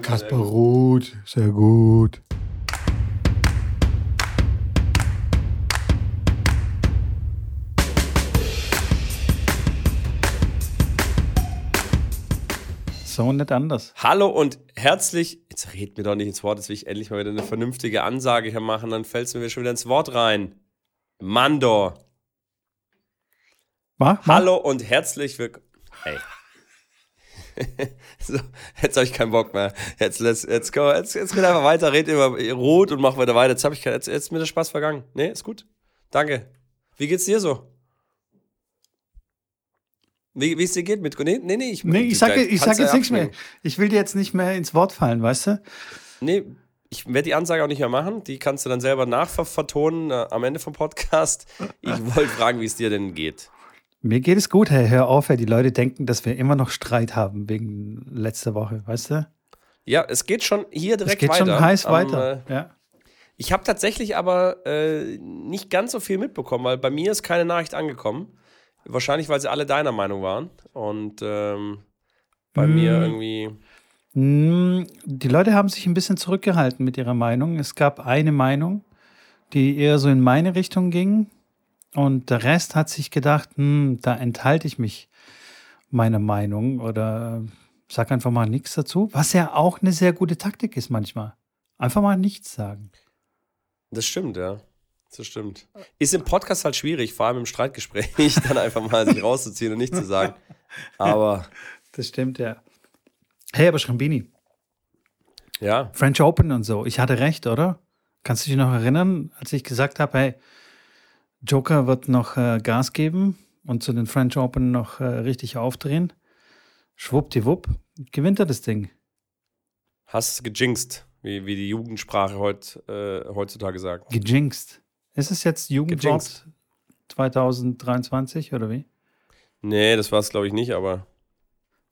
Kasper Ruth, sehr gut. So nicht anders. Hallo und herzlich. Jetzt red mir doch nicht ins Wort, jetzt will ich endlich mal wieder eine vernünftige Ansage hier machen, dann fällt es mir schon wieder ins Wort rein. Mandor. Ma? Ma? Hallo und herzlich willkommen. Hey. so, jetzt habe ich keinen Bock mehr. Jetzt, let's, jetzt, go, jetzt, jetzt geht einfach weiter, red über Rot und mach weiter weiter. Jetzt habe ich jetzt, jetzt ist mir der Spaß vergangen. Nee, ist gut. Danke. Wie geht's dir so? Wie, wie es dir geht mit Nee, nee, nee ich, Nee, ich sage ich sag jetzt nichts mehr. Ich will dir jetzt nicht mehr ins Wort fallen, weißt du? Nee, ich werde die Ansage auch nicht mehr machen. Die kannst du dann selber nachvertonen äh, am Ende vom Podcast. Ich wollte fragen, wie es dir denn geht. Mir geht es gut, hey, hör auf, hey. die Leute denken, dass wir immer noch Streit haben wegen letzter Woche, weißt du? Ja, es geht schon hier direkt weiter. Es geht weiter. schon heiß am, weiter, äh, ja. Ich habe tatsächlich aber äh, nicht ganz so viel mitbekommen, weil bei mir ist keine Nachricht angekommen. Wahrscheinlich, weil sie alle deiner Meinung waren. Und ähm, bei mm. mir irgendwie. Mm, die Leute haben sich ein bisschen zurückgehalten mit ihrer Meinung. Es gab eine Meinung, die eher so in meine Richtung ging. Und der Rest hat sich gedacht, hm, da enthalte ich mich meiner Meinung oder sag einfach mal nichts dazu, was ja auch eine sehr gute Taktik ist manchmal. Einfach mal nichts sagen. Das stimmt, ja. Das stimmt. Ist im Podcast halt schwierig, vor allem im Streitgespräch, dann einfach mal sich rauszuziehen und nichts zu sagen. Aber. Das stimmt, ja. Hey, aber Schrambini. Ja. French Open und so. Ich hatte recht, oder? Kannst du dich noch erinnern, als ich gesagt habe, hey, Joker wird noch äh, Gas geben und zu den French Open noch äh, richtig aufdrehen. Schwuppdiwupp, gewinnt er das Ding. Hast es gejinxt, wie, wie die Jugendsprache heut, äh, heutzutage sagt. Gejinxt. Ist es jetzt Jugendwort 2023 oder wie? Nee, das war es glaube ich nicht, aber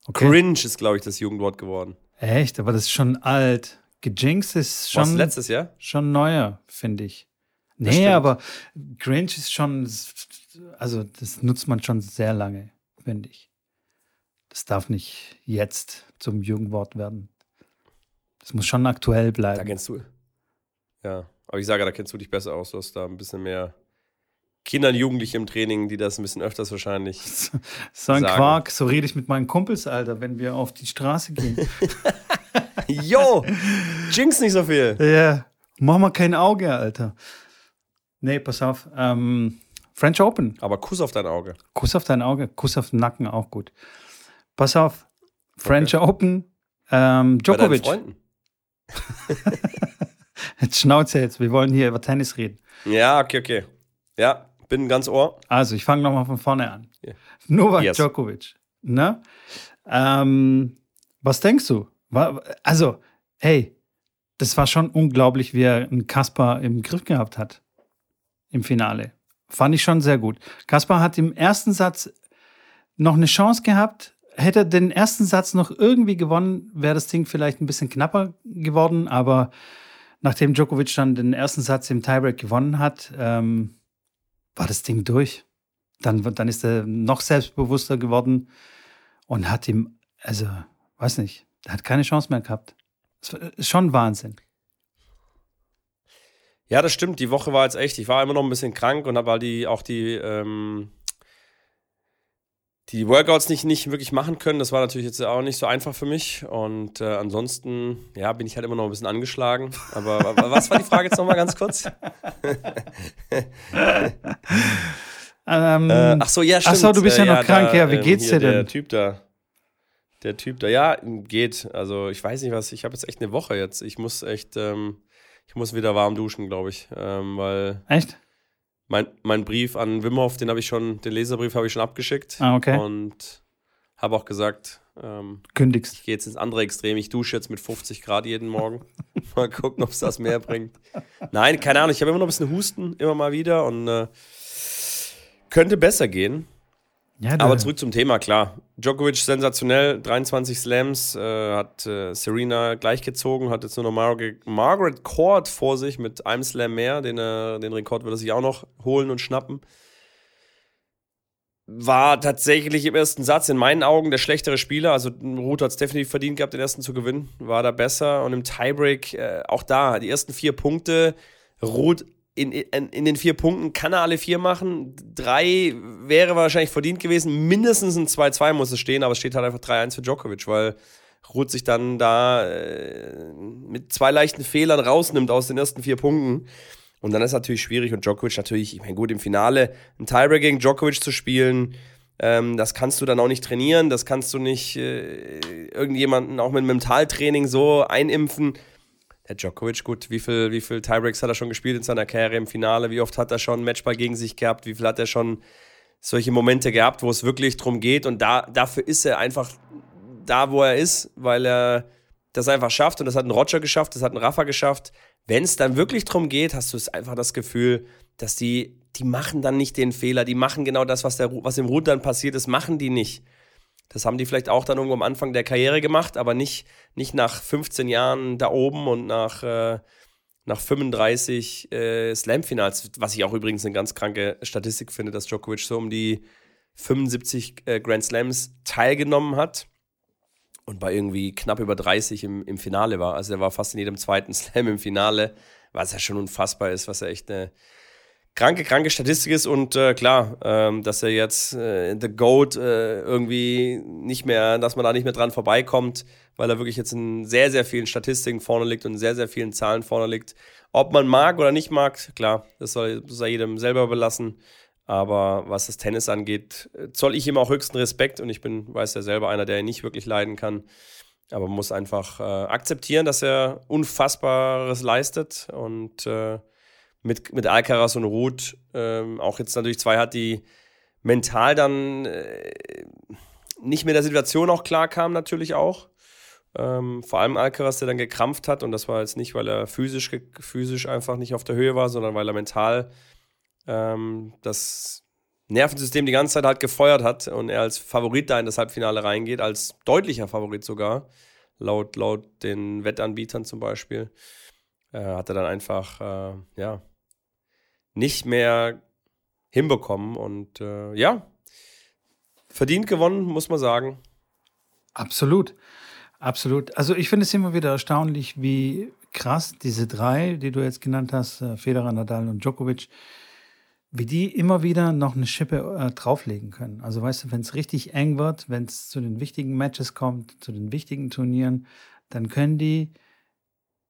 okay. Cringe ist glaube ich das Jugendwort geworden. Echt, aber das ist schon alt. Gejinxt ist schon Was, letztes Jahr? Schon neuer, finde ich. Nee, aber Cringe ist schon, also das nutzt man schon sehr lange, finde ich. Das darf nicht jetzt zum Jugendwort werden. Das muss schon aktuell bleiben. Da kennst du. Ja, aber ich sage, da kennst du dich besser aus. Du hast da ein bisschen mehr Kinder und Jugendliche im Training, die das ein bisschen öfters wahrscheinlich. so ein sagen. Quark, so rede ich mit meinen Kumpels, Alter, wenn wir auf die Straße gehen. Jo, jinx nicht so viel. Ja, mach mal kein Auge, Alter. Nee, pass auf. Ähm, French Open. Aber Kuss auf dein Auge. Kuss auf dein Auge, Kuss auf den Nacken auch gut. Pass auf. French okay. Open. Ähm, Djokovic. Bei Freunden. jetzt Schnauze jetzt, wir wollen hier über Tennis reden. Ja, okay, okay. Ja, bin ganz ohr. Also, ich fange nochmal von vorne an. Yeah. Novak yes. Djokovic. Ne? Ähm, was denkst du? Also, hey, das war schon unglaublich, wie er einen Kasper im Griff gehabt hat im Finale. Fand ich schon sehr gut. Kaspar hat im ersten Satz noch eine Chance gehabt. Hätte er den ersten Satz noch irgendwie gewonnen, wäre das Ding vielleicht ein bisschen knapper geworden. Aber nachdem Djokovic dann den ersten Satz im Tiebreak gewonnen hat, ähm, war das Ding durch. Dann, dann ist er noch selbstbewusster geworden und hat ihm, also, weiß nicht, er hat keine Chance mehr gehabt. Das ist schon Wahnsinn. Ja, das stimmt. Die Woche war jetzt echt. Ich war immer noch ein bisschen krank und habe halt die, auch die, ähm, die Workouts nicht, nicht wirklich machen können. Das war natürlich jetzt auch nicht so einfach für mich. Und äh, ansonsten, ja, bin ich halt immer noch ein bisschen angeschlagen. Aber was war die Frage jetzt nochmal ganz kurz? ähm, äh, ach so, ja, stimmt. Ach so, du bist ja, ja noch krank. Da, ja, wie ähm, geht's dir denn? Der Typ da. Der Typ da, ja, geht. Also, ich weiß nicht was. Ich habe jetzt echt eine Woche jetzt. Ich muss echt. Ähm, ich muss wieder warm duschen, glaube ich. Ähm, weil Echt? Mein, mein Brief an Wimhoff, den habe ich schon, den Leserbrief habe ich schon abgeschickt. Ah, okay. Und habe auch gesagt, ähm, Kündigst. Ich gehe jetzt ins andere Extrem. Ich dusche jetzt mit 50 Grad jeden Morgen. mal gucken, ob es das mehr bringt. Nein, keine Ahnung. Ich habe immer noch ein bisschen Husten, immer mal wieder. Und äh, könnte besser gehen. Ja, Aber zurück zum Thema, klar. Djokovic sensationell, 23 Slams, äh, hat äh, Serena gleichgezogen, hat jetzt nur noch Mar Margaret Court vor sich mit einem Slam mehr. Den, äh, den Rekord wird er sich auch noch holen und schnappen. war tatsächlich im ersten Satz in meinen Augen der schlechtere Spieler. Also Ruth hat es definitiv verdient gehabt, den ersten zu gewinnen. War da besser. Und im Tiebreak äh, auch da, die ersten vier Punkte. Ruth in, in, in, den vier Punkten kann er alle vier machen. Drei wäre wahrscheinlich verdient gewesen. Mindestens ein 2-2 muss es stehen, aber es steht halt einfach 3-1 für Djokovic, weil Ruth sich dann da äh, mit zwei leichten Fehlern rausnimmt aus den ersten vier Punkten. Und dann ist es natürlich schwierig und Djokovic natürlich, ich meine, gut, im Finale ein Tiebreak gegen Djokovic zu spielen, ähm, das kannst du dann auch nicht trainieren, das kannst du nicht äh, irgendjemanden auch mit Mentaltraining so einimpfen. Djokovic, gut, wie viel, wie viel Tiebreaks hat er schon gespielt in seiner Karriere im Finale? Wie oft hat er schon Matchball gegen sich gehabt? Wie viel hat er schon solche Momente gehabt, wo es wirklich drum geht? Und da, dafür ist er einfach da, wo er ist, weil er das einfach schafft. Und das hat ein Roger geschafft, das hat ein Rafa geschafft wenn es dann wirklich darum geht, hast du es einfach das Gefühl, dass die, die machen dann nicht den Fehler, die machen genau das, was, der, was im Rut dann passiert ist, machen die nicht. Das haben die vielleicht auch dann irgendwo am Anfang der Karriere gemacht, aber nicht, nicht nach 15 Jahren da oben und nach, äh, nach 35 äh, Slam-Finals, was ich auch übrigens eine ganz kranke Statistik finde, dass Djokovic so um die 75 äh, Grand Slams teilgenommen hat und bei irgendwie knapp über 30 im, im Finale war. Also er war fast in jedem zweiten Slam im Finale, was ja schon unfassbar ist, was ja echt eine kranke, kranke Statistik ist. Und äh, klar, ähm, dass er jetzt äh, The Goat äh, irgendwie nicht mehr, dass man da nicht mehr dran vorbeikommt, weil er wirklich jetzt in sehr, sehr vielen Statistiken vorne liegt und in sehr, sehr vielen Zahlen vorne liegt. Ob man mag oder nicht mag, klar, das soll, soll jedem selber belassen. Aber was das Tennis angeht, zoll ich ihm auch höchsten Respekt und ich bin, weiß ja selber, einer, der ihn nicht wirklich leiden kann. Aber man muss einfach äh, akzeptieren, dass er Unfassbares leistet und äh, mit, mit Alcaraz und Ruth äh, auch jetzt natürlich zwei hat, die mental dann äh, nicht mehr der Situation auch klar kamen, natürlich auch. Ähm, vor allem Alcaraz, der dann gekrampft hat und das war jetzt nicht, weil er physisch, physisch einfach nicht auf der Höhe war, sondern weil er mental ähm, das Nervensystem die ganze Zeit halt gefeuert hat und er als Favorit da in das Halbfinale reingeht, als deutlicher Favorit sogar, laut, laut den Wettanbietern zum Beispiel, äh, hat er dann einfach, äh, ja, nicht mehr hinbekommen und äh, ja, verdient gewonnen, muss man sagen. Absolut, absolut. Also ich finde es immer wieder erstaunlich, wie krass diese drei, die du jetzt genannt hast, äh, Federer, Nadal und Djokovic, wie die immer wieder noch eine Schippe äh, drauflegen können. Also weißt du, wenn es richtig eng wird, wenn es zu den wichtigen Matches kommt, zu den wichtigen Turnieren, dann können die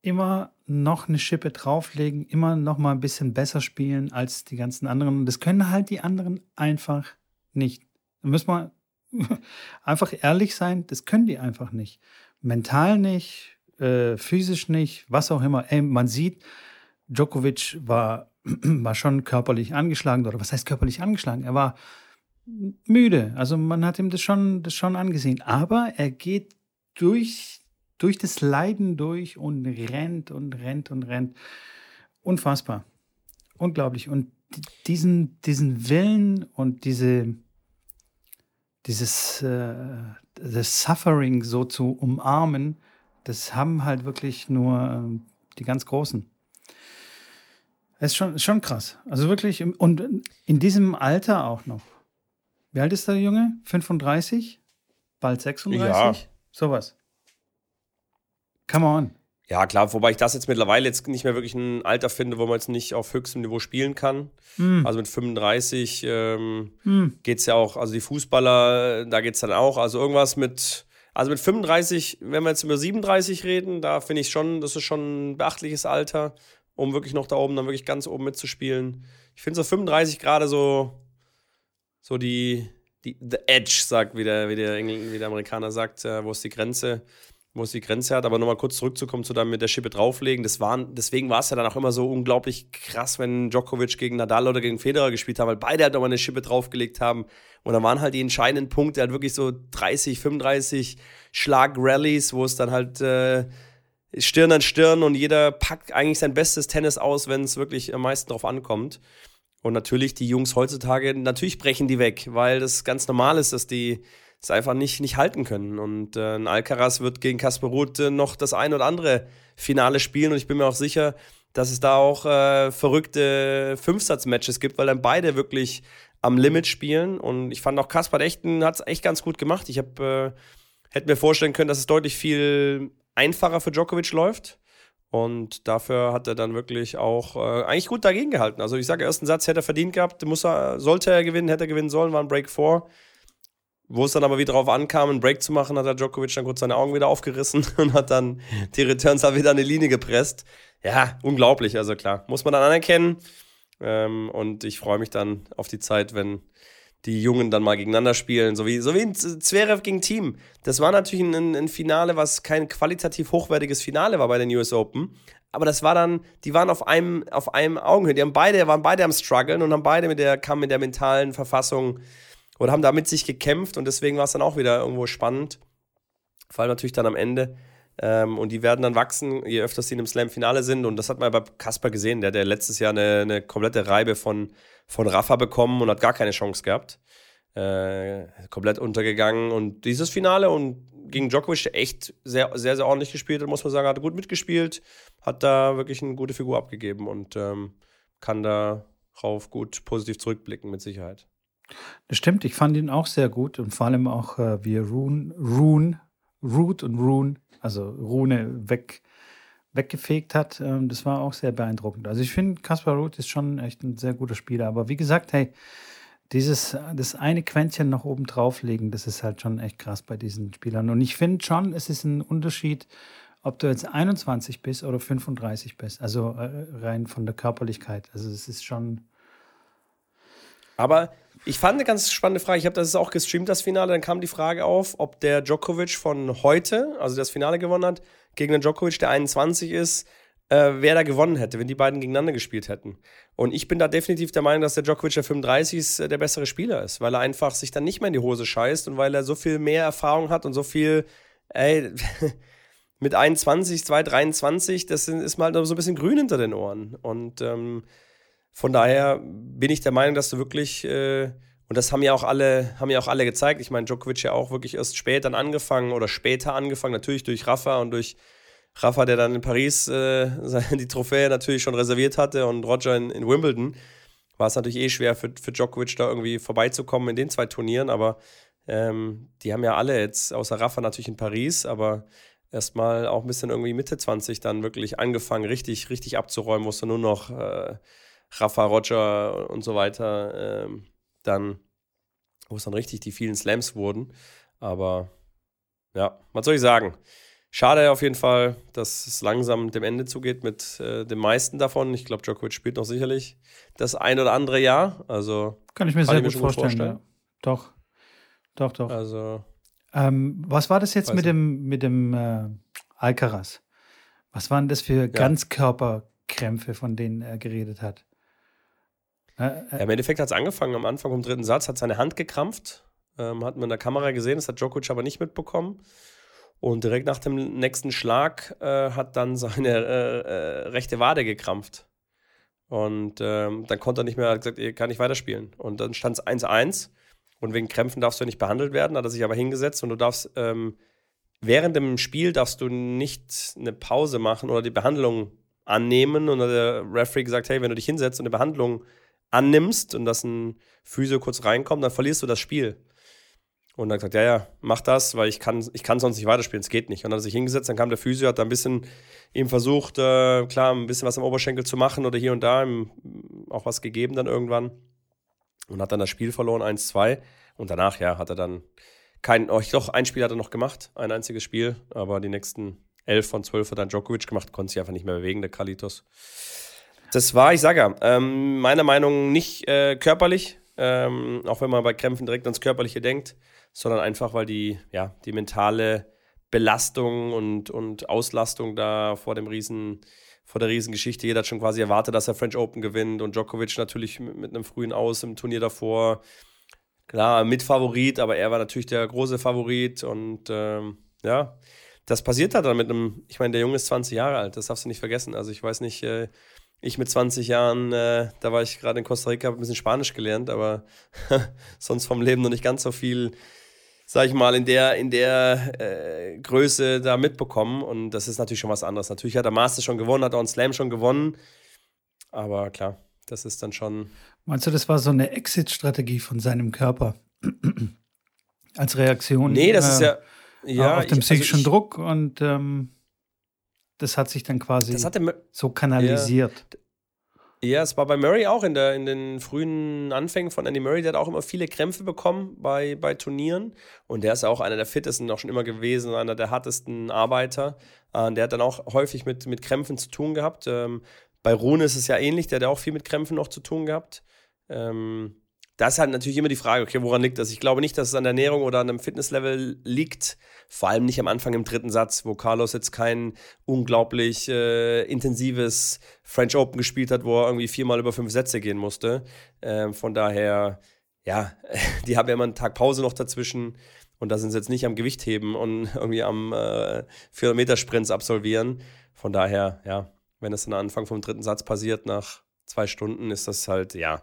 immer noch eine Schippe drauflegen, immer noch mal ein bisschen besser spielen als die ganzen anderen. Und das können halt die anderen einfach nicht. Da müssen wir einfach ehrlich sein, das können die einfach nicht. Mental nicht, äh, physisch nicht, was auch immer. Ey, man sieht, Djokovic war war schon körperlich angeschlagen, oder was heißt körperlich angeschlagen? Er war müde. Also man hat ihm das schon, das schon angesehen. Aber er geht durch, durch das Leiden durch und rennt und rennt und rennt. Unfassbar. Unglaublich. Und diesen, diesen Willen und diese, dieses äh, das Suffering so zu umarmen, das haben halt wirklich nur äh, die ganz Großen. Das ist schon, schon krass. Also wirklich, und in diesem Alter auch noch. Wie alt ist der Junge? 35? Bald 36? Ja. Sowas. Come on. Ja, klar, wobei ich das jetzt mittlerweile jetzt nicht mehr wirklich ein Alter finde, wo man jetzt nicht auf höchstem Niveau spielen kann. Mm. Also mit 35 ähm, mm. geht es ja auch, also die Fußballer, da geht es dann auch. Also irgendwas mit, also mit 35, wenn wir jetzt über 37 reden, da finde ich schon, das ist schon ein beachtliches Alter um wirklich noch da oben, dann wirklich ganz oben mitzuspielen. Ich finde so 35 gerade so, so die, die The Edge, sagt, wie der, wie der, Engl wie der Amerikaner sagt, äh, wo ist die Grenze, wo es die Grenze hat. Aber nochmal kurz zurückzukommen zu dann mit der Schippe drauflegen. Das waren, deswegen war es ja dann auch immer so unglaublich krass, wenn Djokovic gegen Nadal oder gegen Federer gespielt haben, weil beide halt nochmal eine Schippe draufgelegt haben. Und dann waren halt die entscheidenden Punkte halt wirklich so 30, 35 Schlag-Rallies, wo es dann halt äh, Stirn an Stirn und jeder packt eigentlich sein bestes Tennis aus, wenn es wirklich am meisten drauf ankommt. Und natürlich die Jungs heutzutage, natürlich brechen die weg, weil das ganz normal ist, dass die es einfach nicht, nicht halten können. Und äh, Alcaraz wird gegen Kasper Ruth äh, noch das ein oder andere Finale spielen und ich bin mir auch sicher, dass es da auch äh, verrückte Fünfsatz-Matches gibt, weil dann beide wirklich am Limit spielen. Und ich fand auch Kaspar hat es echt ganz gut gemacht. Ich habe äh, hätte mir vorstellen können, dass es deutlich viel einfacher für Djokovic läuft. Und dafür hat er dann wirklich auch äh, eigentlich gut dagegen gehalten. Also ich sage, ersten Satz hätte er verdient gehabt, muss er, sollte er gewinnen, hätte er gewinnen sollen, war ein Break 4. Wo es dann aber wieder darauf ankam, einen Break zu machen, hat der Djokovic dann kurz seine Augen wieder aufgerissen und hat dann die Returns halt wieder an die Linie gepresst. Ja, unglaublich, also klar, muss man dann anerkennen. Ähm, und ich freue mich dann auf die Zeit, wenn die Jungen dann mal gegeneinander spielen, so wie, so wie ein Zverev gegen Team. Das war natürlich ein, ein, Finale, was kein qualitativ hochwertiges Finale war bei den US Open. Aber das war dann, die waren auf einem, auf einem Augenhöhe. Die haben beide, waren beide am struggeln und haben beide mit der, kamen mit der mentalen Verfassung oder haben da mit sich gekämpft und deswegen war es dann auch wieder irgendwo spannend. Vor allem natürlich dann am Ende. Ähm, und die werden dann wachsen, je öfter sie in einem Slam-Finale sind. Und das hat man ja bei Kasper gesehen, der hat ja letztes Jahr eine, eine komplette Reibe von, von Rafa bekommen und hat gar keine Chance gehabt. Äh, komplett untergegangen. Und dieses Finale und gegen Djokovic echt sehr, sehr, sehr ordentlich gespielt, muss man sagen, hat gut mitgespielt, hat da wirklich eine gute Figur abgegeben und ähm, kann darauf gut positiv zurückblicken, mit Sicherheit. Das stimmt, ich fand ihn auch sehr gut und vor allem auch, äh, wie Rune, Rune, Root und Rune also Rune weg, weggefegt hat. Ähm, das war auch sehr beeindruckend. Also ich finde, Kaspar Ruth ist schon echt ein sehr guter Spieler. Aber wie gesagt, hey, dieses, das eine Quäntchen noch oben drauflegen, das ist halt schon echt krass bei diesen Spielern. Und ich finde schon, es ist ein Unterschied, ob du jetzt 21 bist oder 35 bist. Also äh, rein von der Körperlichkeit. Also es ist schon. Aber ich fand eine ganz spannende Frage. Ich habe das auch gestreamt, das Finale. Dann kam die Frage auf, ob der Djokovic von heute, also das Finale gewonnen hat, gegen den Djokovic, der 21 ist, äh, wer da gewonnen hätte, wenn die beiden gegeneinander gespielt hätten. Und ich bin da definitiv der Meinung, dass der Djokovic, der 35 ist, äh, der bessere Spieler ist, weil er einfach sich dann nicht mehr in die Hose scheißt und weil er so viel mehr Erfahrung hat und so viel, ey, mit 21, 2, 23, das ist mal so ein bisschen grün hinter den Ohren. Und ähm, von daher bin ich der Meinung, dass du wirklich, äh, und das haben ja auch alle, haben ja auch alle gezeigt. Ich meine, Djokovic ja auch wirklich erst spät dann angefangen oder später angefangen, natürlich durch Rafa und durch Rafa, der dann in Paris äh, die Trophäe natürlich schon reserviert hatte und Roger in, in Wimbledon, war es natürlich eh schwer für, für Djokovic da irgendwie vorbeizukommen in den zwei Turnieren, aber ähm, die haben ja alle jetzt, außer Rafa natürlich in Paris, aber erstmal auch ein bisschen irgendwie Mitte 20 dann wirklich angefangen, richtig, richtig abzuräumen, musste nur noch äh, Rafa, Roger und so weiter, ähm, dann, wo es dann richtig die vielen Slams wurden. Aber ja, was soll ich sagen? Schade auf jeden Fall, dass es langsam dem Ende zugeht mit äh, den meisten davon. Ich glaube, Djokovic spielt noch sicherlich das ein oder andere Jahr. Also kann ich mir sehr gut, vorstellen. vorstellen. Ja. Doch, doch, doch. Also ähm, was war das jetzt mit dem mit dem äh, Alcaraz? Was waren das für ja. Ganzkörperkrämpfe, von denen er geredet hat? Ja, Im Endeffekt hat es angefangen, am Anfang vom dritten Satz hat seine Hand gekrampft. Ähm, hat man in der Kamera gesehen, das hat Djokovic aber nicht mitbekommen. Und direkt nach dem nächsten Schlag äh, hat dann seine äh, äh, rechte Wade gekrampft. Und ähm, dann konnte er nicht mehr, hat gesagt, er kann nicht weiterspielen. Und dann stand es 1-1. Und wegen Krämpfen darfst du nicht behandelt werden, hat er sich aber hingesetzt und du darfst ähm, während dem Spiel darfst du nicht eine Pause machen oder die Behandlung annehmen. Und der Referee gesagt, hey, wenn du dich hinsetzt und eine Behandlung annimmst und dass ein Physio kurz reinkommt, dann verlierst du das Spiel. Und dann gesagt, ja, ja, mach das, weil ich kann, ich kann sonst nicht weiterspielen, es geht nicht. Und dann hat er sich hingesetzt, dann kam der Physio, hat da ein bisschen ihm versucht, äh, klar, ein bisschen was am Oberschenkel zu machen oder hier und da, ihm auch was gegeben dann irgendwann. Und hat dann das Spiel verloren, 1-2. Und danach, ja, hat er dann kein, oh, ich doch, ein Spiel hat er noch gemacht, ein einziges Spiel, aber die nächsten elf von zwölf hat dann Djokovic gemacht, konnte sich einfach nicht mehr bewegen, der Kalitos. Das war, ich sage ja, ähm, meiner Meinung nach nicht äh, körperlich, ähm, auch wenn man bei Krämpfen direkt ans Körperliche denkt, sondern einfach, weil die, ja, die mentale Belastung und, und Auslastung da vor dem Riesen, vor der Riesengeschichte. Jeder hat schon quasi erwartet, dass er French Open gewinnt und Djokovic natürlich mit, mit einem frühen Aus im Turnier davor. Klar, Mitfavorit, aber er war natürlich der große Favorit und ähm, ja, das passiert hat dann mit einem, ich meine, der Junge ist 20 Jahre alt, das darfst du nicht vergessen. Also ich weiß nicht, äh, ich mit 20 Jahren, äh, da war ich gerade in Costa Rica, habe ein bisschen Spanisch gelernt, aber sonst vom Leben noch nicht ganz so viel, sag ich mal, in der, in der äh, Größe da mitbekommen. Und das ist natürlich schon was anderes. Natürlich hat der Master schon gewonnen, hat auch einen Slam schon gewonnen. Aber klar, Das ist dann schon. Meinst du, das war so eine Exit-Strategie von seinem Körper? Als Reaktion? Nee, das äh, ist ja. Ja, auf dem psychischen also Druck und ähm, das hat sich dann quasi so kanalisiert. Ja, ja, es war bei Murray auch in, der, in den frühen Anfängen von Andy Murray. Der hat auch immer viele Krämpfe bekommen bei, bei Turnieren. Und der ist auch einer der fittesten, auch schon immer gewesen, einer der hartesten Arbeiter. Äh, der hat dann auch häufig mit, mit Krämpfen zu tun gehabt. Ähm, bei Rune ist es ja ähnlich, der hat auch viel mit Krämpfen noch zu tun gehabt. Ähm, da ist halt natürlich immer die Frage, okay, woran liegt das? Ich glaube nicht, dass es an der Ernährung oder an einem Fitnesslevel liegt. Vor allem nicht am Anfang im dritten Satz, wo Carlos jetzt kein unglaublich äh, intensives French Open gespielt hat, wo er irgendwie viermal über fünf Sätze gehen musste. Ähm, von daher, ja, die haben ja immer einen Tag Pause noch dazwischen. Und da sind sie jetzt nicht am Gewichtheben und irgendwie am äh, 400-Meter-Sprints absolvieren. Von daher, ja, wenn es dann am Anfang vom dritten Satz passiert, nach zwei Stunden, ist das halt, ja,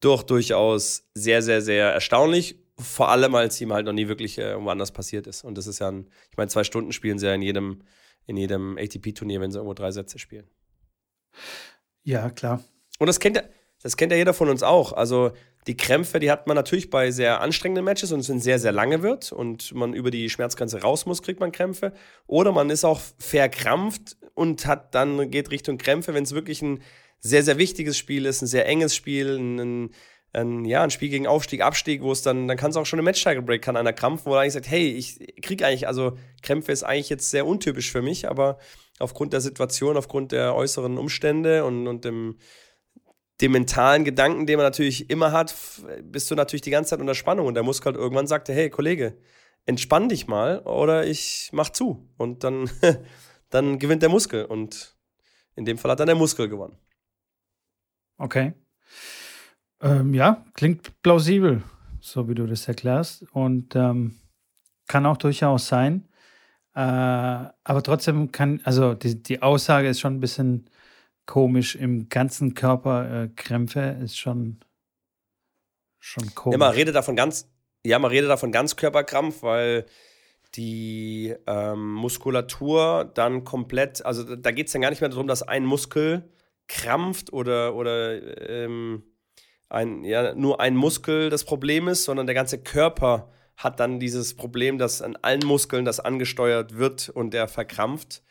doch durchaus sehr, sehr, sehr erstaunlich. Vor allem, als ihm halt noch nie wirklich äh, irgendwo anders passiert ist. Und das ist ja ein, ich meine, zwei Stunden spielen sie ja in jedem, in jedem ATP-Turnier, wenn sie irgendwo drei Sätze spielen. Ja, klar. Und das kennt, das kennt ja jeder von uns auch. Also die Krämpfe, die hat man natürlich bei sehr anstrengenden Matches und es sind sehr, sehr lange wird und man über die Schmerzgrenze raus muss, kriegt man Krämpfe. Oder man ist auch verkrampft und hat dann geht Richtung Krämpfe, wenn es wirklich ein sehr, sehr wichtiges Spiel ist, ein sehr enges Spiel, ein, ein, ja, ein Spiel gegen Aufstieg, Abstieg, wo es dann, dann kann es auch schon im Match-Title-Break, kann einer krampfen, wo er eigentlich sagt, hey, ich kriege eigentlich, also Krämpfe ist eigentlich jetzt sehr untypisch für mich, aber aufgrund der Situation, aufgrund der äußeren Umstände und, und dem, dem mentalen Gedanken, den man natürlich immer hat, bist du natürlich die ganze Zeit unter Spannung. Und der Muskel halt irgendwann sagte, hey, Kollege, entspann dich mal oder ich mach zu. Und dann, dann gewinnt der Muskel. Und in dem Fall hat dann der Muskel gewonnen. Okay. Ähm, ja, klingt plausibel, so wie du das erklärst. Und ähm, kann auch durchaus sein. Äh, aber trotzdem kann, also die, die Aussage ist schon ein bisschen komisch. Im ganzen Körper äh, Krämpfe ist schon, schon komisch. Ja, man redet davon ganz, ja, man redet davon Ganzkörperkrampf, weil die ähm, Muskulatur dann komplett, also da geht es dann gar nicht mehr darum, dass ein Muskel krampft oder, oder ähm, ein, ja, nur ein Muskel das Problem ist, sondern der ganze Körper hat dann dieses Problem, dass an allen Muskeln das angesteuert wird und der verkrampft.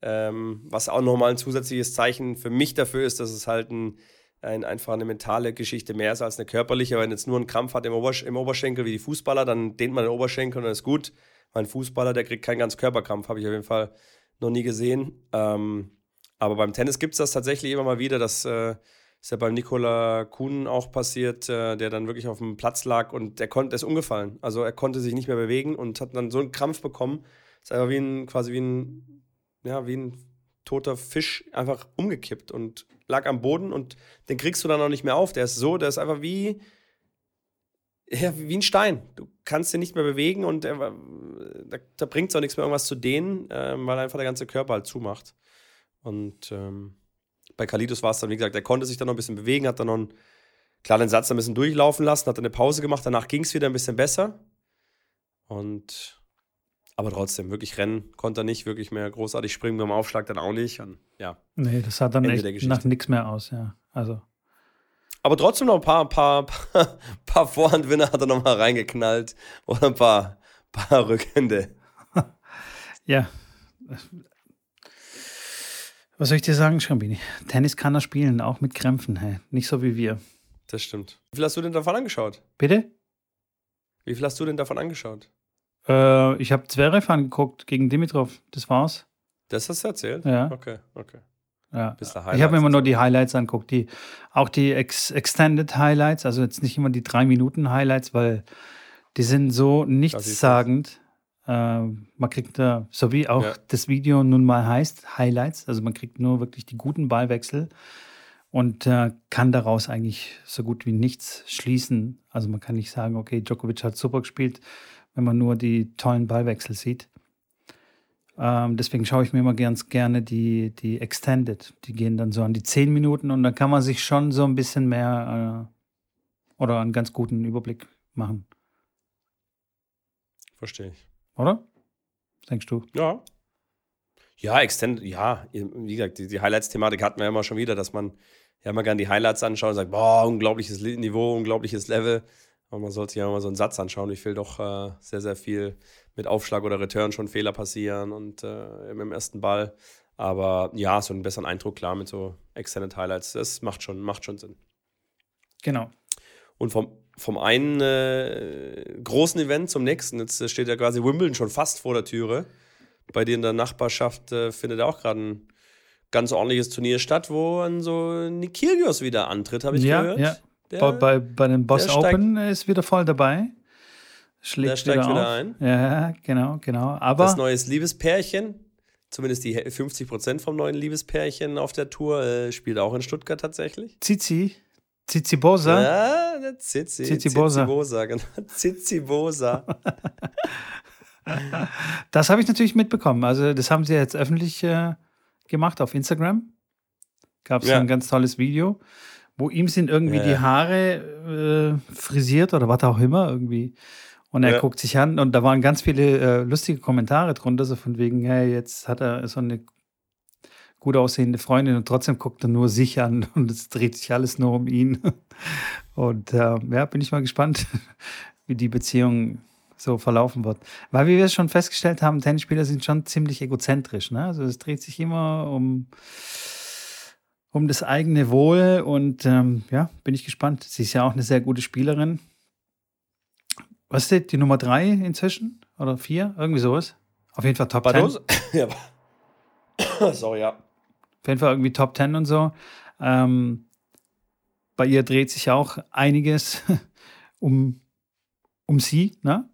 Ähm, was auch nochmal ein zusätzliches Zeichen für mich dafür ist, dass es halt ein, ein, einfach eine mentale Geschichte mehr ist als eine körperliche. Wenn jetzt nur ein Krampf hat im, Obersch im Oberschenkel wie die Fußballer, dann dehnt man den Oberschenkel und dann ist gut. Mein Fußballer, der kriegt keinen ganz Körperkrampf, habe ich auf jeden Fall noch nie gesehen. Ähm, aber beim Tennis gibt es das tatsächlich immer mal wieder. Das äh, ist ja beim Nikola Kuhn auch passiert, äh, der dann wirklich auf dem Platz lag und der, konnte, ist umgefallen. Also er konnte sich nicht mehr bewegen und hat dann so einen Krampf bekommen. Ist einfach wie ein, quasi wie ein, ja, wie ein toter Fisch einfach umgekippt und lag am Boden und den kriegst du dann auch nicht mehr auf. Der ist so, der ist einfach wie, ja, wie ein Stein. Du kannst den nicht mehr bewegen und der, da, da bringt es auch nichts mehr, irgendwas zu dehnen, äh, weil einfach der ganze Körper halt zumacht. Und ähm, bei Kalidos war es dann, wie gesagt, er konnte sich dann noch ein bisschen bewegen, hat dann noch einen kleinen Satz ein bisschen durchlaufen lassen, hat dann eine Pause gemacht, danach ging es wieder ein bisschen besser. Und aber trotzdem, wirklich rennen konnte er nicht, wirklich mehr großartig springen beim Aufschlag dann auch nicht. Und, ja, nee, das sah dann Ende echt nach nichts mehr aus, ja. Also. Aber trotzdem noch ein paar, paar, paar, paar Vorhandwinner hat er noch mal reingeknallt oder ein paar, paar Rückhände. ja, was soll ich dir sagen, Schrambini? Tennis kann er spielen, auch mit Krämpfen. Hey. Nicht so wie wir. Das stimmt. Wie viel hast du denn davon angeschaut? Bitte? Wie viel hast du denn davon angeschaut? Äh, ich habe Zverev angeguckt gegen Dimitrov. Das war's. Das hast du erzählt? Ja. Okay, okay. Ja. Ich habe mir immer nur die Highlights angeguckt, die, auch die Ex Extended Highlights, also jetzt nicht immer die drei Minuten Highlights, weil die sind so nichtssagend. Äh, man kriegt da, so wie auch ja. das Video nun mal heißt, Highlights. Also man kriegt nur wirklich die guten Ballwechsel und äh, kann daraus eigentlich so gut wie nichts schließen. Also man kann nicht sagen, okay, Djokovic hat super gespielt, wenn man nur die tollen Ballwechsel sieht. Ähm, deswegen schaue ich mir immer ganz gerne die, die Extended. Die gehen dann so an die zehn Minuten und dann kann man sich schon so ein bisschen mehr äh, oder einen ganz guten Überblick machen. Verstehe ich. Oder? Was denkst du? Ja. Ja, Extend, ja, wie gesagt, die, die Highlights-Thematik hatten wir ja immer schon wieder, dass man ja, man kann die Highlights anschauen und sagt, boah, unglaubliches Niveau, unglaubliches Level. Aber man sollte sich ja mal so einen Satz anschauen, wie viel doch äh, sehr, sehr viel mit Aufschlag oder Return schon Fehler passieren und äh, im ersten Ball. Aber ja, so einen besseren Eindruck, klar, mit so Extended Highlights, das macht schon, macht schon Sinn. Genau. Und vom, vom einen äh, großen Event zum nächsten, jetzt steht ja quasi Wimbledon schon fast vor der Türe. Bei dir in der Nachbarschaft äh, findet ja auch gerade ein ganz ordentliches Turnier statt, wo dann so Nikirios wieder antritt, habe ich ja, gehört. Ja, der, bei, bei, bei den Boss Open ist wieder voll dabei. Schlägt der steigt wieder, wieder ein. Ja, genau, genau. Aber das neue Liebespärchen, zumindest die 50 Prozent vom neuen Liebespärchen auf der Tour, äh, spielt auch in Stuttgart tatsächlich. Zizi. Zizibosa. Ja, Zizi. Zizibosa. Zizibosa, genau. Zizibosa. das habe ich natürlich mitbekommen. Also, das haben sie jetzt öffentlich äh, gemacht auf Instagram. Gab es ja. ein ganz tolles Video, wo ihm sind irgendwie ja, die Haare äh, frisiert oder was auch immer irgendwie. Und er ja. guckt sich an und da waren ganz viele äh, lustige Kommentare drunter, so von wegen, hey, jetzt hat er so eine gut aussehende Freundin und trotzdem guckt er nur sich an und es dreht sich alles nur um ihn. Und äh, ja, bin ich mal gespannt, wie die Beziehung so verlaufen wird. Weil wie wir es schon festgestellt haben, Tennisspieler sind schon ziemlich egozentrisch. Ne? Also es dreht sich immer um, um das eigene Wohl und ähm, ja, bin ich gespannt. Sie ist ja auch eine sehr gute Spielerin. Was ist die Nummer drei inzwischen? Oder vier? Irgendwie sowas. Auf jeden Fall Top Ten. ja. Sorry, ja. Auf jeden Fall irgendwie Top Ten und so. Ähm, bei ihr dreht sich auch einiges um, um sie, ne?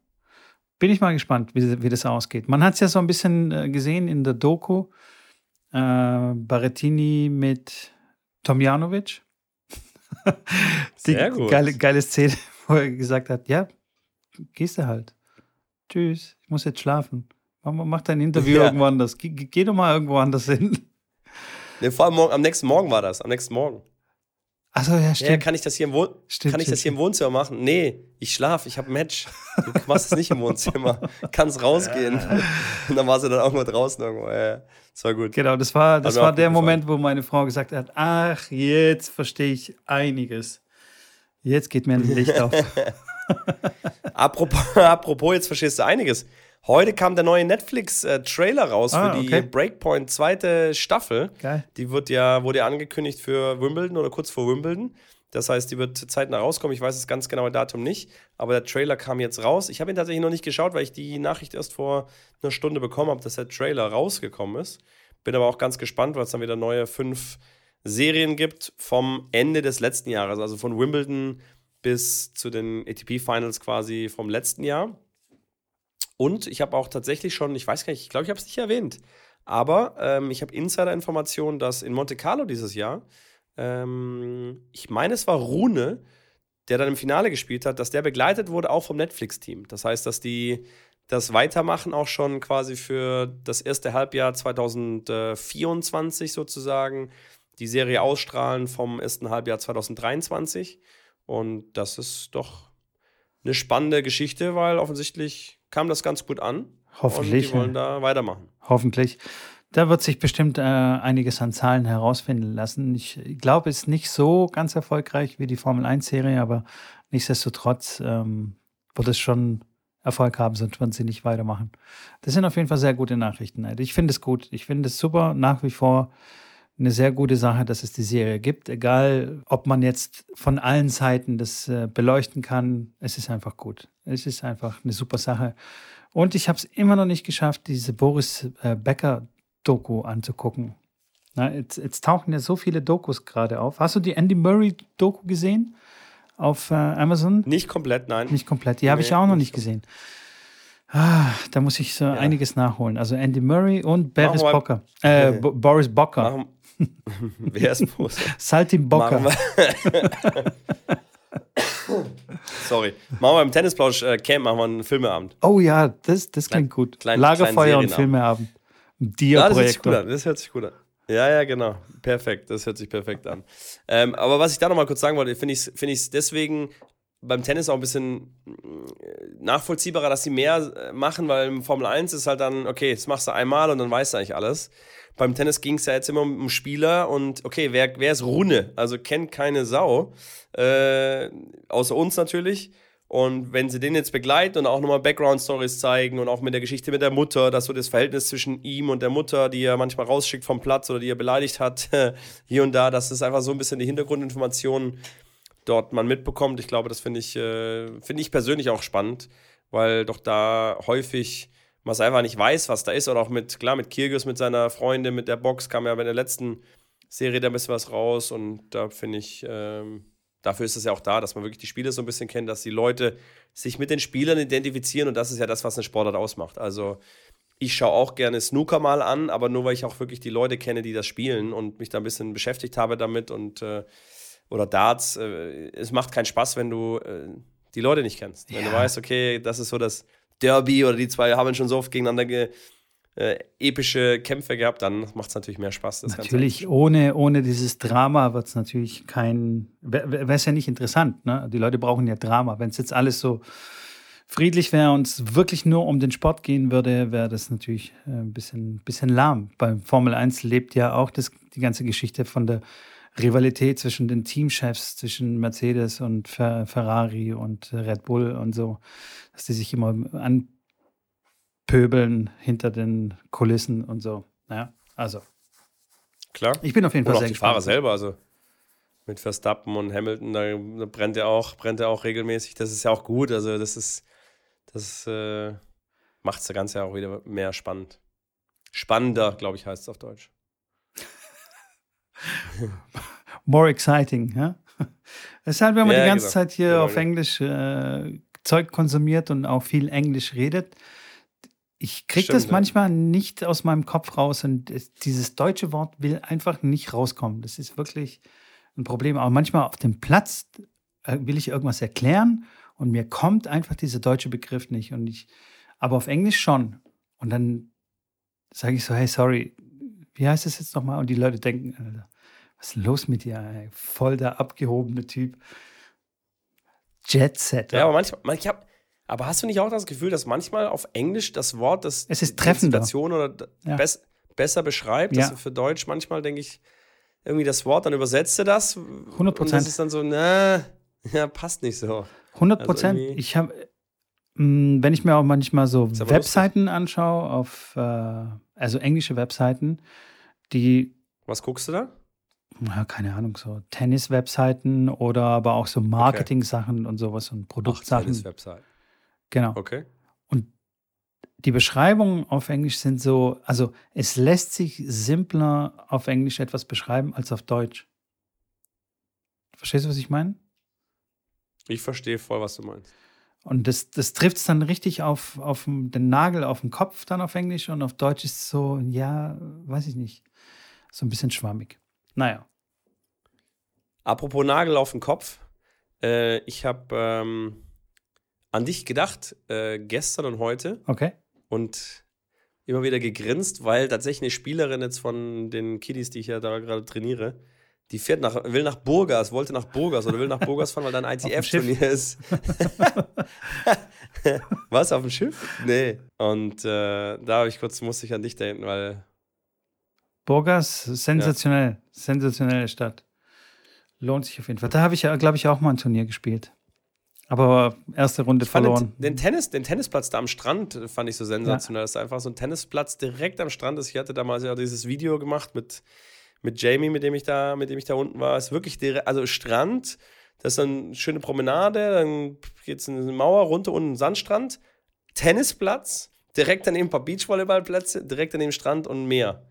Bin ich mal gespannt, wie, wie das ausgeht. Man hat es ja so ein bisschen äh, gesehen in der Doku. Äh, Barettini mit Tomjanovic. Sehr gut. Geile, geile Szene, wo er gesagt hat, ja, gehst du halt. Tschüss, ich muss jetzt schlafen. Mach, mach dein Interview ja. irgendwo anders. Geh, geh doch mal irgendwo anders hin. Nee, vor allem am nächsten Morgen war das, am nächsten Morgen. Achso, ja, stimmt. Ja, kann ich das hier im, Wohn stimmt, kann ich das hier im Wohnzimmer machen? Nee, ich schlafe, ich habe Match. Du machst es nicht im Wohnzimmer. Kannst rausgehen. Und dann war sie dann auch mal draußen irgendwo. Ja, das war gut. Genau, das war, das war der Moment, wo meine Frau gesagt hat: Ach, jetzt verstehe ich einiges. Jetzt geht mir ein Licht auf. apropos, apropos, jetzt verstehst du einiges. Heute kam der neue Netflix-Trailer raus ah, für die okay. Breakpoint zweite Staffel. Geil. Die wird ja, wurde ja angekündigt für Wimbledon oder kurz vor Wimbledon. Das heißt, die wird zeitnah rauskommen. Ich weiß das ganz genaue Datum nicht, aber der Trailer kam jetzt raus. Ich habe ihn tatsächlich noch nicht geschaut, weil ich die Nachricht erst vor einer Stunde bekommen habe, dass der Trailer rausgekommen ist. Bin aber auch ganz gespannt, weil es dann wieder neue fünf Serien gibt vom Ende des letzten Jahres, also von Wimbledon bis zu den ATP Finals quasi vom letzten Jahr. Und ich habe auch tatsächlich schon, ich weiß gar nicht, ich glaube, ich habe es nicht erwähnt, aber ähm, ich habe Insider-Informationen, dass in Monte Carlo dieses Jahr, ähm, ich meine, es war Rune, der dann im Finale gespielt hat, dass der begleitet wurde auch vom Netflix-Team. Das heißt, dass die das Weitermachen auch schon quasi für das erste Halbjahr 2024 sozusagen, die Serie ausstrahlen vom ersten Halbjahr 2023. Und das ist doch eine spannende Geschichte, weil offensichtlich kam das ganz gut an. Hoffentlich. Und die wollen da weitermachen. Hoffentlich. Da wird sich bestimmt äh, einiges an Zahlen herausfinden lassen. Ich glaube, es ist nicht so ganz erfolgreich wie die Formel 1-Serie, aber nichtsdestotrotz ähm, wird es schon Erfolg haben, sonst würden sie nicht weitermachen. Das sind auf jeden Fall sehr gute Nachrichten. Ich finde es gut. Ich finde es super, nach wie vor eine sehr gute Sache, dass es die Serie gibt. Egal, ob man jetzt von allen Seiten das äh, beleuchten kann, es ist einfach gut. Es ist einfach eine super Sache. Und ich habe es immer noch nicht geschafft, diese Boris äh, Becker-Doku anzugucken. Na, jetzt, jetzt, tauchen ja so viele Dokus gerade auf. Hast du die Andy Murray-Doku gesehen auf äh, Amazon? Nicht komplett, nein. Nicht komplett. Die nee, habe ich auch noch nicht gesehen. Ah, da muss ich so ja. einiges nachholen. Also Andy Murray und Boris Bocker. Äh, Boris Bocker. Machen, Wer ist Boris? Saltimbocca. Sorry. Machen wir im Tennisplausch äh, Camp, machen wir einen Filmeabend. Oh ja, das, das klingt Klein, gut. Klein, Lagerfeuer und Filmeabend. Ja, das hört sich gut an. Das hört sich gut an. Ja, ja, genau. Perfekt. Das hört sich perfekt an. Ähm, aber was ich da nochmal kurz sagen wollte, finde ich es find deswegen beim Tennis auch ein bisschen äh, nachvollziehbarer, dass sie mehr äh, machen, weil im Formel 1 ist halt dann, okay, das machst du einmal und dann weißt du eigentlich alles. Beim Tennis ging es ja jetzt immer um Spieler und okay, wer, wer ist Runne? Also kennt keine Sau, äh, außer uns natürlich. Und wenn sie den jetzt begleiten und auch nochmal Background-Stories zeigen und auch mit der Geschichte mit der Mutter, dass so das Verhältnis zwischen ihm und der Mutter, die er manchmal rausschickt vom Platz oder die er beleidigt hat, hier und da, dass es einfach so ein bisschen die Hintergrundinformationen dort man mitbekommt. Ich glaube, das finde ich, äh, find ich persönlich auch spannend, weil doch da häufig man es einfach nicht weiß, was da ist. Oder auch mit, klar, mit Kirgis, mit seiner Freundin, mit der Box kam ja bei der letzten Serie da ein bisschen was raus. Und da finde ich, ähm, dafür ist es ja auch da, dass man wirklich die Spiele so ein bisschen kennt, dass die Leute sich mit den Spielern identifizieren. Und das ist ja das, was eine Sportart ausmacht. Also ich schaue auch gerne Snooker mal an, aber nur weil ich auch wirklich die Leute kenne, die das spielen und mich da ein bisschen beschäftigt habe damit und äh, oder Darts. Äh, es macht keinen Spaß, wenn du äh, die Leute nicht kennst. Wenn ja. du weißt, okay, das ist so das Derby oder die zwei haben schon so oft gegeneinander ge, äh, epische Kämpfe gehabt, dann macht es natürlich mehr Spaß. natürlich, ohne, ohne dieses Drama wird es natürlich kein, wäre es ja nicht interessant. Ne? Die Leute brauchen ja Drama. Wenn es jetzt alles so friedlich wäre und es wirklich nur um den Sport gehen würde, wäre das natürlich äh, ein bisschen, bisschen lahm. Beim Formel 1 lebt ja auch das, die ganze Geschichte von der Rivalität zwischen den Teamchefs, zwischen Mercedes und Ferrari und Red Bull und so, dass die sich immer anpöbeln hinter den Kulissen und so. Ja, also. Klar. Ich bin auf jeden Fall Oder sehr auch die gespannt. Fahrer selber, also mit Verstappen und Hamilton, da, da brennt er auch, brennt er auch regelmäßig. Das ist ja auch gut. Also das ist, das äh, macht das Ganze ja auch wieder mehr spannend. Spannender, glaube ich, heißt es auf Deutsch. More exciting, ja. Deshalb, wenn man ja, die ganze genau. Zeit hier genau, auf genau. Englisch äh, Zeug konsumiert und auch viel Englisch redet, ich kriege das manchmal ja. nicht aus meinem Kopf raus und dieses deutsche Wort will einfach nicht rauskommen. Das ist wirklich ein Problem. Aber manchmal auf dem Platz äh, will ich irgendwas erklären und mir kommt einfach dieser deutsche Begriff nicht. Und ich, aber auf Englisch schon. Und dann sage ich so, hey, sorry, wie heißt das jetzt nochmal? Und die Leute denken, was ist los mit dir? Ey? Voll der abgehobene Typ. Jet Set. Ja, aber manchmal, manchmal, aber hast du nicht auch das Gefühl, dass manchmal auf Englisch das Wort, das es ist treffender. Situation oder ja. bess, besser beschreibt, ja. für Deutsch manchmal denke ich, irgendwie das Wort, dann übersetzt du das. 100 Prozent. Und das ist dann so, na, ja, passt nicht so. 100 also Prozent. Also ich habe, wenn ich mir auch manchmal so Webseiten lustig. anschaue, auf, äh, also englische Webseiten, die. Was guckst du da? Ja, keine Ahnung, so Tennis-Webseiten oder aber auch so Marketing-Sachen okay. und sowas und Produktsachen. Tennis-Webseiten. Genau. Okay. Und die Beschreibungen auf Englisch sind so, also es lässt sich simpler auf Englisch etwas beschreiben als auf Deutsch. Verstehst du, was ich meine? Ich verstehe voll, was du meinst. Und das, das trifft es dann richtig auf, auf den Nagel, auf den Kopf dann auf Englisch und auf Deutsch ist es so, ja, weiß ich nicht so ein bisschen schwammig. Naja. Apropos Nagel auf den Kopf. Äh, ich habe ähm, an dich gedacht, äh, gestern und heute. Okay. Und immer wieder gegrinst, weil tatsächlich eine Spielerin jetzt von den Kiddies, die ich ja da gerade trainiere, die fährt nach, will nach Burgas, wollte nach Burgas oder will nach Burgas fahren, weil da ein ITF-Turnier ist. Was, auf dem Schiff? Nee. Und äh, da ich kurz, musste ich an dich denken, weil Burgas, sensationell. Ja. Sensationelle Stadt. Lohnt sich auf jeden Fall. Da habe ich ja, glaube ich, auch mal ein Turnier gespielt. Aber erste Runde verloren. Den, den, Tennis, den Tennisplatz da am Strand fand ich so sensationell. Ja. Das ist einfach so ein Tennisplatz direkt am Strand ist. Ich hatte damals ja dieses Video gemacht mit, mit Jamie, mit dem ich da, mit dem ich da unten war. Ist wirklich direkt, also Strand, das ist eine schöne Promenade, dann geht es eine Mauer runter und ein Sandstrand, Tennisplatz, direkt daneben ein paar Beachvolleyballplätze, direkt daneben Strand und Meer.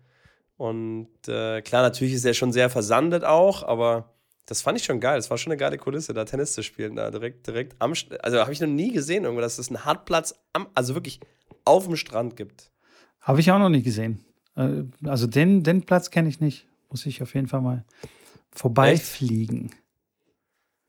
Und äh, klar, natürlich ist er schon sehr versandet auch, aber das fand ich schon geil. Das war schon eine geile Kulisse, da Tennis zu spielen, da direkt, direkt am, also habe ich noch nie gesehen, irgendwo, dass es einen Hartplatz am, also wirklich auf dem Strand gibt. Habe ich auch noch nie gesehen. Äh, also den, den Platz kenne ich nicht. Muss ich auf jeden Fall mal vorbeifliegen.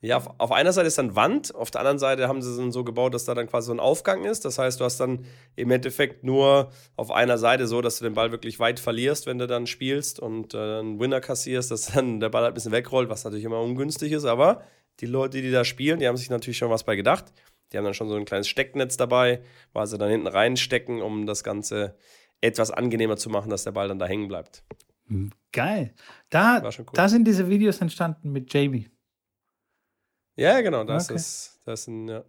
Ja, auf, auf, einer Seite ist dann Wand, auf der anderen Seite haben sie es dann so gebaut, dass da dann quasi so ein Aufgang ist. Das heißt, du hast dann im Endeffekt nur auf einer Seite so, dass du den Ball wirklich weit verlierst, wenn du dann spielst und äh, einen Winner kassierst, dass dann der Ball halt ein bisschen wegrollt, was natürlich immer ungünstig ist. Aber die Leute, die da spielen, die haben sich natürlich schon was bei gedacht. Die haben dann schon so ein kleines Stecknetz dabei, was sie dann hinten reinstecken, um das Ganze etwas angenehmer zu machen, dass der Ball dann da hängen bleibt. Geil. Da, cool. da sind diese Videos entstanden mit Jamie. Ja, genau, das okay. ist, das ein, ja.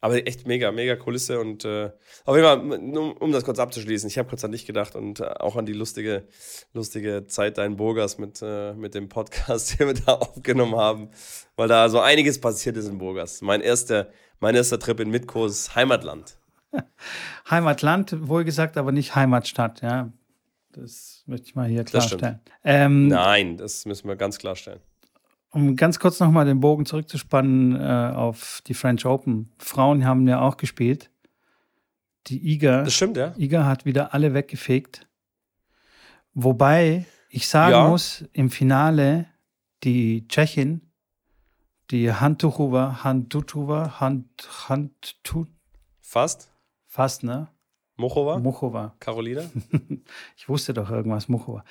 Aber echt mega, mega Kulisse und äh, auf jeden Fall, um, um das kurz abzuschließen, ich habe kurz an dich gedacht und äh, auch an die lustige, lustige Zeit dein Burgers mit, äh, mit dem Podcast, den wir da aufgenommen haben, weil da so einiges passiert ist in Burgers. Mein erster, mein erster Trip in Mitkos Heimatland. Heimatland, wohl gesagt, aber nicht Heimatstadt, ja. Das möchte ich mal hier klarstellen. Ähm, Nein, das müssen wir ganz klarstellen um ganz kurz nochmal den Bogen zurückzuspannen äh, auf die French Open. Frauen haben ja auch gespielt. Die Iga, das stimmt, ja. Iga hat wieder alle weggefegt. Wobei ich sagen ja. muss, im Finale die Tschechin, die Handtuchova, Handtuchova, Hand, Handtu Fast? Fast, ne? Mochova? Mochova. Carolina? ich wusste doch irgendwas, Mochova.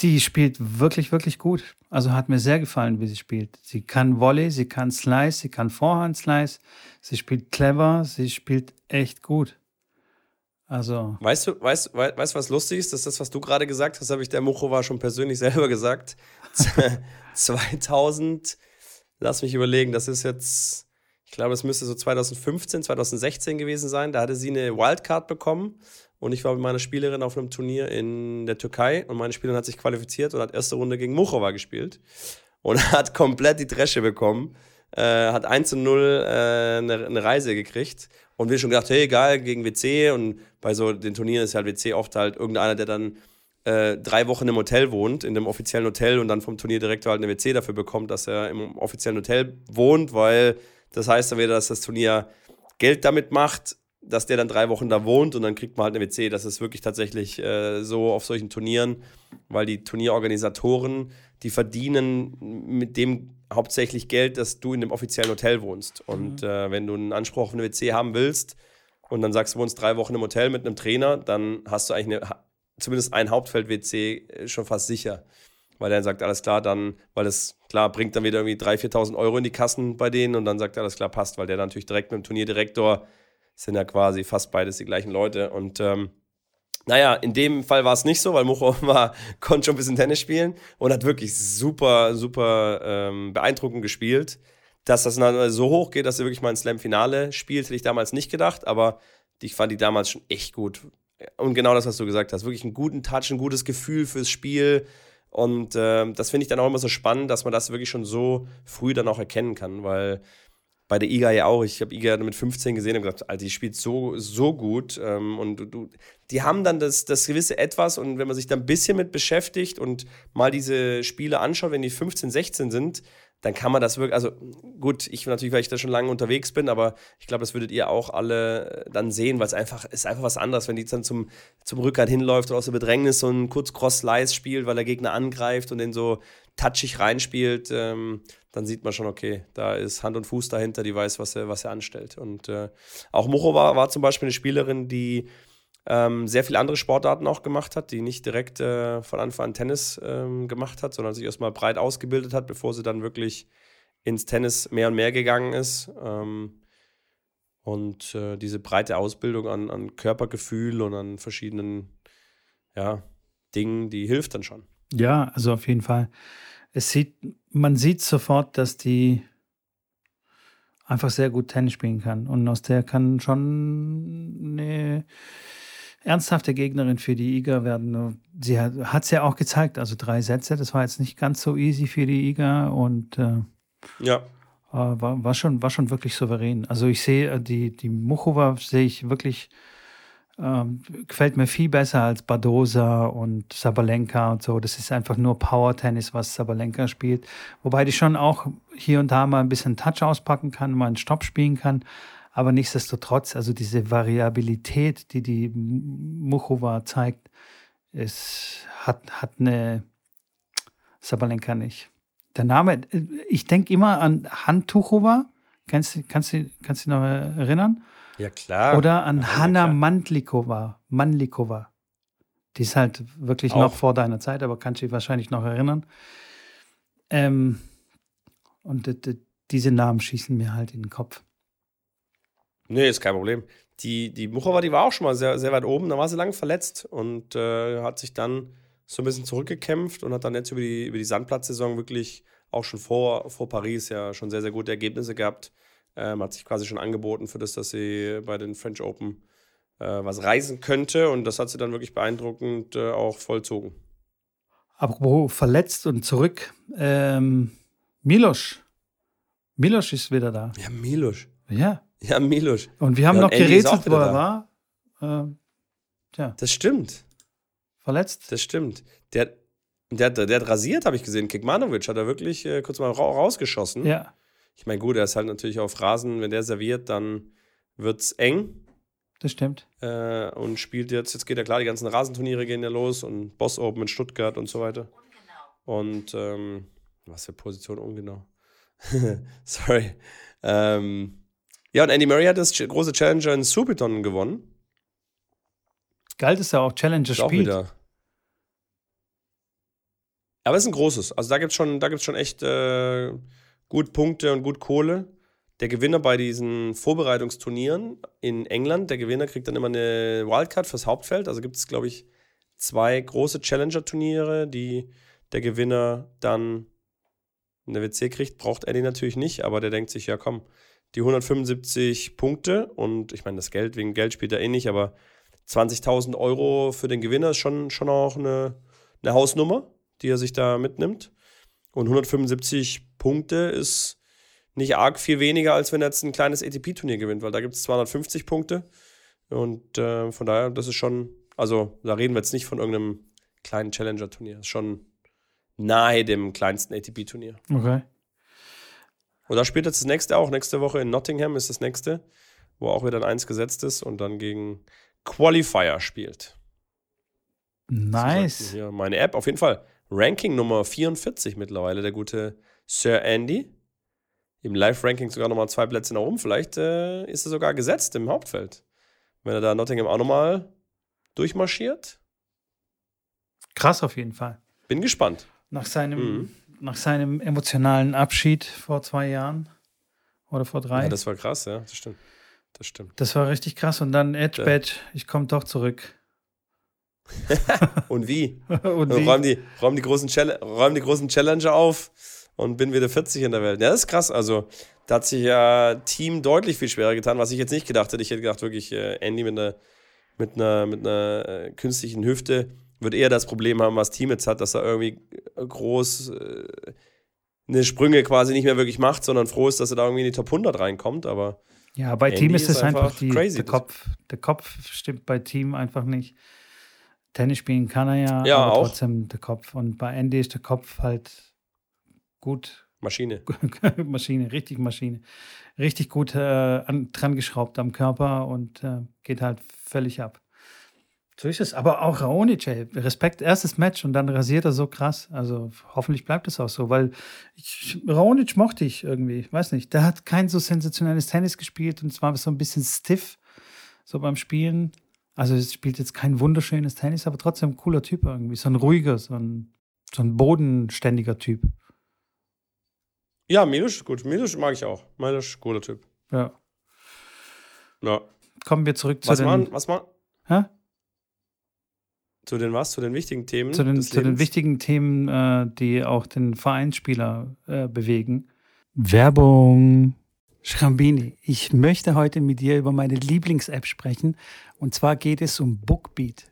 Die spielt wirklich, wirklich gut. Also hat mir sehr gefallen, wie sie spielt. Sie kann Volley, sie kann Slice, sie kann Vorhand Slice, sie spielt clever, sie spielt echt gut. Also. Weißt du, weißt, weißt, weißt was lustig ist? Das ist das, was du gerade gesagt hast, habe ich der Muchova schon persönlich selber gesagt. 2000, lass mich überlegen, das ist jetzt, ich glaube, es müsste so 2015, 2016 gewesen sein. Da hatte sie eine Wildcard bekommen und ich war mit meiner Spielerin auf einem Turnier in der Türkei und meine Spielerin hat sich qualifiziert und hat erste Runde gegen Muchova gespielt und hat komplett die Dresche bekommen. Äh, hat 1 zu 0 äh, eine, eine, Reise gekriegt. Und wir schon gedacht, hey, egal, gegen WC. Und bei so den Turnieren ist halt WC oft halt irgendeiner, der dann äh, drei Wochen im Hotel wohnt, in dem offiziellen Hotel und dann vom Turnierdirektor halt eine WC dafür bekommt, dass er im offiziellen Hotel wohnt, weil das heißt dann wieder, dass das Turnier Geld damit macht, dass der dann drei Wochen da wohnt und dann kriegt man halt eine WC. Das ist wirklich tatsächlich äh, so auf solchen Turnieren, weil die Turnierorganisatoren, die verdienen mit dem hauptsächlich Geld, dass du in dem offiziellen Hotel wohnst. Und mhm. äh, wenn du einen Anspruch auf eine WC haben willst und dann sagst du, wohnst drei Wochen im Hotel mit einem Trainer, dann hast du eigentlich eine, zumindest ein Hauptfeld-WC äh, schon fast sicher. Weil der dann sagt, alles klar, dann, weil es klar bringt dann wieder irgendwie 3.000, 4.000 Euro in die Kassen bei denen und dann sagt er, alles klar, passt, weil der dann natürlich direkt mit dem Turnierdirektor sind ja quasi fast beides die gleichen Leute. Und ähm, naja, in dem Fall war es nicht so, weil Mucho war, konnte schon ein bisschen Tennis spielen und hat wirklich super, super ähm, beeindruckend gespielt. Dass das dann so hoch geht, dass er wirklich mal ein Slam-Finale spielt, hätte ich damals nicht gedacht, aber ich fand die damals schon echt gut. Und genau das, was du gesagt hast, wirklich einen guten Touch, ein gutes Gefühl fürs Spiel. Und äh, das finde ich dann auch immer so spannend, dass man das wirklich schon so früh dann auch erkennen kann, weil bei der IGA ja auch. Ich habe IGA mit 15 gesehen und gesagt, Alter, die spielt so, so gut. Ähm, und du, die haben dann das, das gewisse Etwas und wenn man sich da ein bisschen mit beschäftigt und mal diese Spiele anschaut, wenn die 15, 16 sind, dann kann man das wirklich, also gut, ich natürlich, weil ich da schon lange unterwegs bin, aber ich glaube, das würdet ihr auch alle dann sehen, weil es einfach ist einfach was anderes, wenn die dann zum, zum Rückhand hinläuft oder aus der Bedrängnis so ein kurz Cross-Slice spielt, weil der Gegner angreift und den so touchig reinspielt. Ähm, dann sieht man schon, okay, da ist Hand und Fuß dahinter, die weiß, was er, was er anstellt. Und äh, auch Mocho war, war zum Beispiel eine Spielerin, die ähm, sehr viele andere Sportarten auch gemacht hat, die nicht direkt äh, von Anfang an Tennis ähm, gemacht hat, sondern sich erstmal breit ausgebildet hat, bevor sie dann wirklich ins Tennis mehr und mehr gegangen ist. Ähm, und äh, diese breite Ausbildung an, an Körpergefühl und an verschiedenen ja, Dingen, die hilft dann schon. Ja, also auf jeden Fall es sieht, man sieht sofort, dass die einfach sehr gut Tennis spielen kann. Und aus der kann schon eine ernsthafte Gegnerin für die IGA werden. Sie hat es ja auch gezeigt, also drei Sätze, das war jetzt nicht ganz so easy für die IGA und äh, ja. Äh, war, war, schon, war schon wirklich souverän. Also ich sehe, äh, die, die Muchova sehe ich wirklich ähm, gefällt mir viel besser als Badosa und Sabalenka und so. Das ist einfach nur Power-Tennis, was Sabalenka spielt. Wobei die schon auch hier und da mal ein bisschen Touch auspacken kann, mal einen Stopp spielen kann. Aber nichtsdestotrotz, also diese Variabilität, die die Muchova zeigt, ist, hat, hat eine Sabalenka nicht. Der Name, ich denke immer an Hantuchova. Kannst, kannst, kannst du dich noch erinnern? Ja, klar. Oder an ja, Hanna Mandlikova. Mandlikova. Die ist halt wirklich Auch. noch vor deiner Zeit, aber kannst du dich wahrscheinlich noch erinnern. Ähm, und diese Namen schießen mir halt in den Kopf. Nee, ist kein Problem. die, die Muchova, die war auch schon mal sehr, sehr weit oben, da war sie lang verletzt und äh, hat sich dann so ein bisschen zurückgekämpft und hat dann jetzt über die, über die Sandplatzsaison wirklich auch schon vor, vor Paris ja schon sehr, sehr gute Ergebnisse gehabt. Ähm, hat sich quasi schon angeboten für das, dass sie bei den French Open äh, was reisen könnte und das hat sie dann wirklich beeindruckend äh, auch vollzogen. Apropos verletzt und zurück, ähm, Milos. Milos ist wieder da. Ja, Milos. Ja. Ja, Milos. Und wir haben ja, noch gerätselt, wo er war. Ähm, tja. Das stimmt. Verletzt? Das stimmt. Der, der, der, der hat rasiert, habe ich gesehen. Kikmanovic hat er wirklich äh, kurz mal ra rausgeschossen. Ja. Ich meine, gut, er ist halt natürlich auf Rasen, wenn der serviert, dann wird es eng. Das stimmt. Äh, und spielt jetzt, jetzt geht ja klar, die ganzen Rasenturniere gehen ja los und Boss Open in Stuttgart und so weiter. Ungenau. Und ähm, was für Position ungenau. Sorry. Ähm, ja, und Andy Murray hat das große Challenger in Subiton gewonnen. Geil, dass er auch Challenger spielt. Auch wieder. Aber es ist ein großes. Also da gibt es schon, schon echt äh, gut Punkte und gut Kohle. Der Gewinner bei diesen Vorbereitungsturnieren in England, der Gewinner kriegt dann immer eine Wildcard fürs Hauptfeld. Also gibt es, glaube ich, zwei große Challenger-Turniere, die der Gewinner dann eine WC kriegt. Braucht Eddie natürlich nicht, aber der denkt sich, ja komm, die 175 Punkte und ich meine, das Geld, wegen Geld spielt er eh nicht, aber 20.000 Euro für den Gewinner ist schon, schon auch eine, eine Hausnummer, die er sich da mitnimmt. Und 175 Punkte ist nicht arg viel weniger, als wenn er jetzt ein kleines ATP-Turnier gewinnt, weil da gibt es 250 Punkte. Und äh, von daher, das ist schon, also da reden wir jetzt nicht von irgendeinem kleinen Challenger-Turnier. Ist schon nahe dem kleinsten ATP-Turnier. Okay. Und da spielt jetzt das nächste auch. Nächste Woche in Nottingham ist das nächste, wo auch wieder ein Eins gesetzt ist und dann gegen Qualifier spielt. Nice. Hier meine App, auf jeden Fall. Ranking Nummer 44 mittlerweile, der gute Sir Andy. Im Live-Ranking sogar nochmal zwei Plätze nach oben. Vielleicht äh, ist er sogar gesetzt im Hauptfeld. Wenn er da Nottingham auch nochmal durchmarschiert. Krass auf jeden Fall. Bin gespannt. Nach seinem, mhm. Nach seinem emotionalen Abschied vor zwei Jahren oder vor drei. Ja, das war krass, ja, das stimmt. Das stimmt. Das war richtig krass. Und dann Edge Badge, ich komme doch zurück. und wie? und wie? Räumen, die, räumen, die großen räumen die großen Challenger auf und bin wieder 40 in der Welt. Ja, das ist krass. Also, da hat sich ja Team deutlich viel schwerer getan, was ich jetzt nicht gedacht hätte. Ich hätte gedacht, wirklich, äh, Andy mit einer, mit einer, mit einer äh, künstlichen Hüfte wird eher das Problem haben, was Team jetzt hat, dass er irgendwie groß äh, eine Sprünge quasi nicht mehr wirklich macht, sondern froh ist, dass er da irgendwie in die Top 100 reinkommt. Aber ja, bei Andy Team ist es einfach, einfach die, der Kopf. Der Kopf stimmt bei Team einfach nicht. Tennis spielen kann er ja, ja aber auch. trotzdem der Kopf. Und bei Andy ist der Kopf halt gut. Maschine. Maschine, richtig Maschine. Richtig gut äh, an, dran geschraubt am Körper und äh, geht halt völlig ab. So ist es. Aber auch Raonic, ey, Respekt, erstes Match und dann rasiert er so krass. Also hoffentlich bleibt es auch so, weil ich, Raonic mochte ich irgendwie. Ich weiß nicht. Der hat kein so sensationelles Tennis gespielt und es war so ein bisschen stiff, so beim Spielen. Also es spielt jetzt kein wunderschönes Tennis, aber trotzdem ein cooler Typ irgendwie. So ein ruhiger, so ein, so ein bodenständiger Typ. Ja, Milos, gut. Milos mag ich auch. Milos, cooler Typ. Ja. Ja. Kommen wir zurück was zu den... Man, was man... Hä? Zu den was? Zu den wichtigen Themen? Zu den, zu den wichtigen Themen, äh, die auch den Vereinsspieler äh, bewegen. Werbung. Schrambini, ich möchte heute mit dir über meine Lieblings-App sprechen. Und zwar geht es um Bookbeat.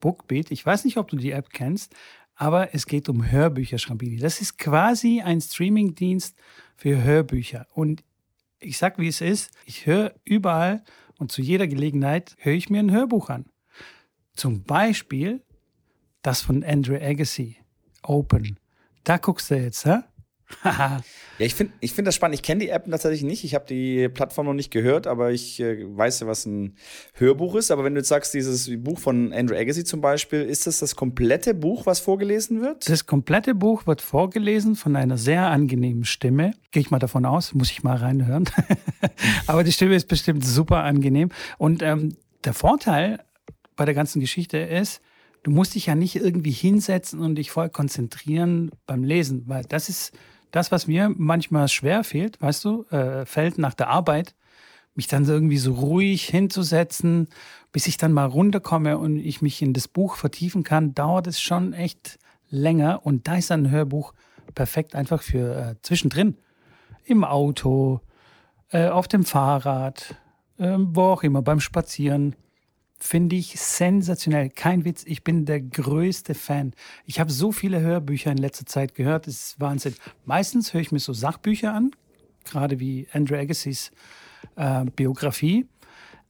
Bookbeat, ich weiß nicht, ob du die App kennst, aber es geht um Hörbücher, Schrambini. Das ist quasi ein Streaming-Dienst für Hörbücher. Und ich sag, wie es ist. Ich höre überall und zu jeder Gelegenheit höre ich mir ein Hörbuch an. Zum Beispiel das von Andrew Agassi, Open. Da guckst du jetzt, hä? ja, ich finde ich find das spannend. Ich kenne die App tatsächlich nicht. Ich habe die Plattform noch nicht gehört, aber ich äh, weiß ja, was ein Hörbuch ist. Aber wenn du jetzt sagst, dieses Buch von Andrew Agassi zum Beispiel, ist das das komplette Buch, was vorgelesen wird? Das komplette Buch wird vorgelesen von einer sehr angenehmen Stimme. Gehe ich mal davon aus, muss ich mal reinhören. aber die Stimme ist bestimmt super angenehm. Und ähm, der Vorteil bei der ganzen Geschichte ist, du musst dich ja nicht irgendwie hinsetzen und dich voll konzentrieren beim Lesen, weil das ist das, was mir manchmal schwer fehlt, weißt du, äh, fällt nach der Arbeit. mich dann irgendwie so ruhig hinzusetzen, bis ich dann mal runterkomme und ich mich in das Buch vertiefen kann, dauert es schon echt länger. Und da ist ein Hörbuch perfekt einfach für äh, zwischendrin. Im Auto, äh, auf dem Fahrrad, äh, wo auch immer, beim Spazieren. Finde ich sensationell. Kein Witz, ich bin der größte Fan. Ich habe so viele Hörbücher in letzter Zeit gehört, das ist Wahnsinn. Meistens höre ich mir so Sachbücher an, gerade wie Andrew Agassiz äh, Biografie.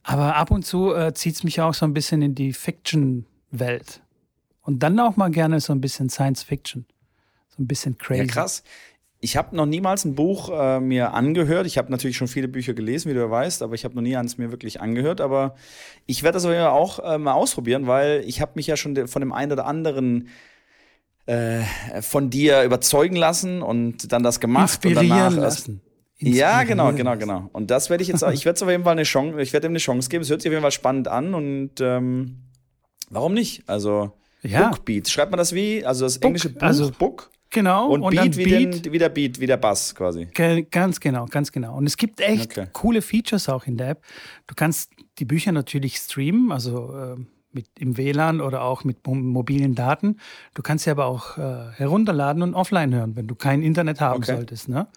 Aber ab und zu äh, zieht es mich auch so ein bisschen in die Fiction-Welt. Und dann auch mal gerne so ein bisschen Science Fiction. So ein bisschen crazy. Ja, krass. Ich habe noch niemals ein Buch äh, mir angehört. Ich habe natürlich schon viele Bücher gelesen, wie du ja weißt, aber ich habe noch nie eins mir wirklich angehört. Aber ich werde das auch äh, mal ausprobieren, weil ich habe mich ja schon von dem einen oder anderen äh, von dir überzeugen lassen und dann das gemacht. Inspirieren und danach lassen. Ja, genau, genau, genau. Und das werde ich jetzt auch, ich werde es auf jeden Fall eine Chance, ich werde ihm eine Chance geben. Es hört sich auf jeden Fall spannend an und ähm, warum nicht? Also ja. Bookbeat, schreibt man das wie? Also das englische Buch, also, Book? Genau. Und, und Beat, wie, Beat den, wie der Beat, wie der Bass quasi. Ganz genau, ganz genau. Und es gibt echt okay. coole Features auch in der App. Du kannst die Bücher natürlich streamen, also äh, mit im WLAN oder auch mit mobilen Daten. Du kannst sie aber auch äh, herunterladen und offline hören, wenn du kein Internet haben okay. solltest. Ne?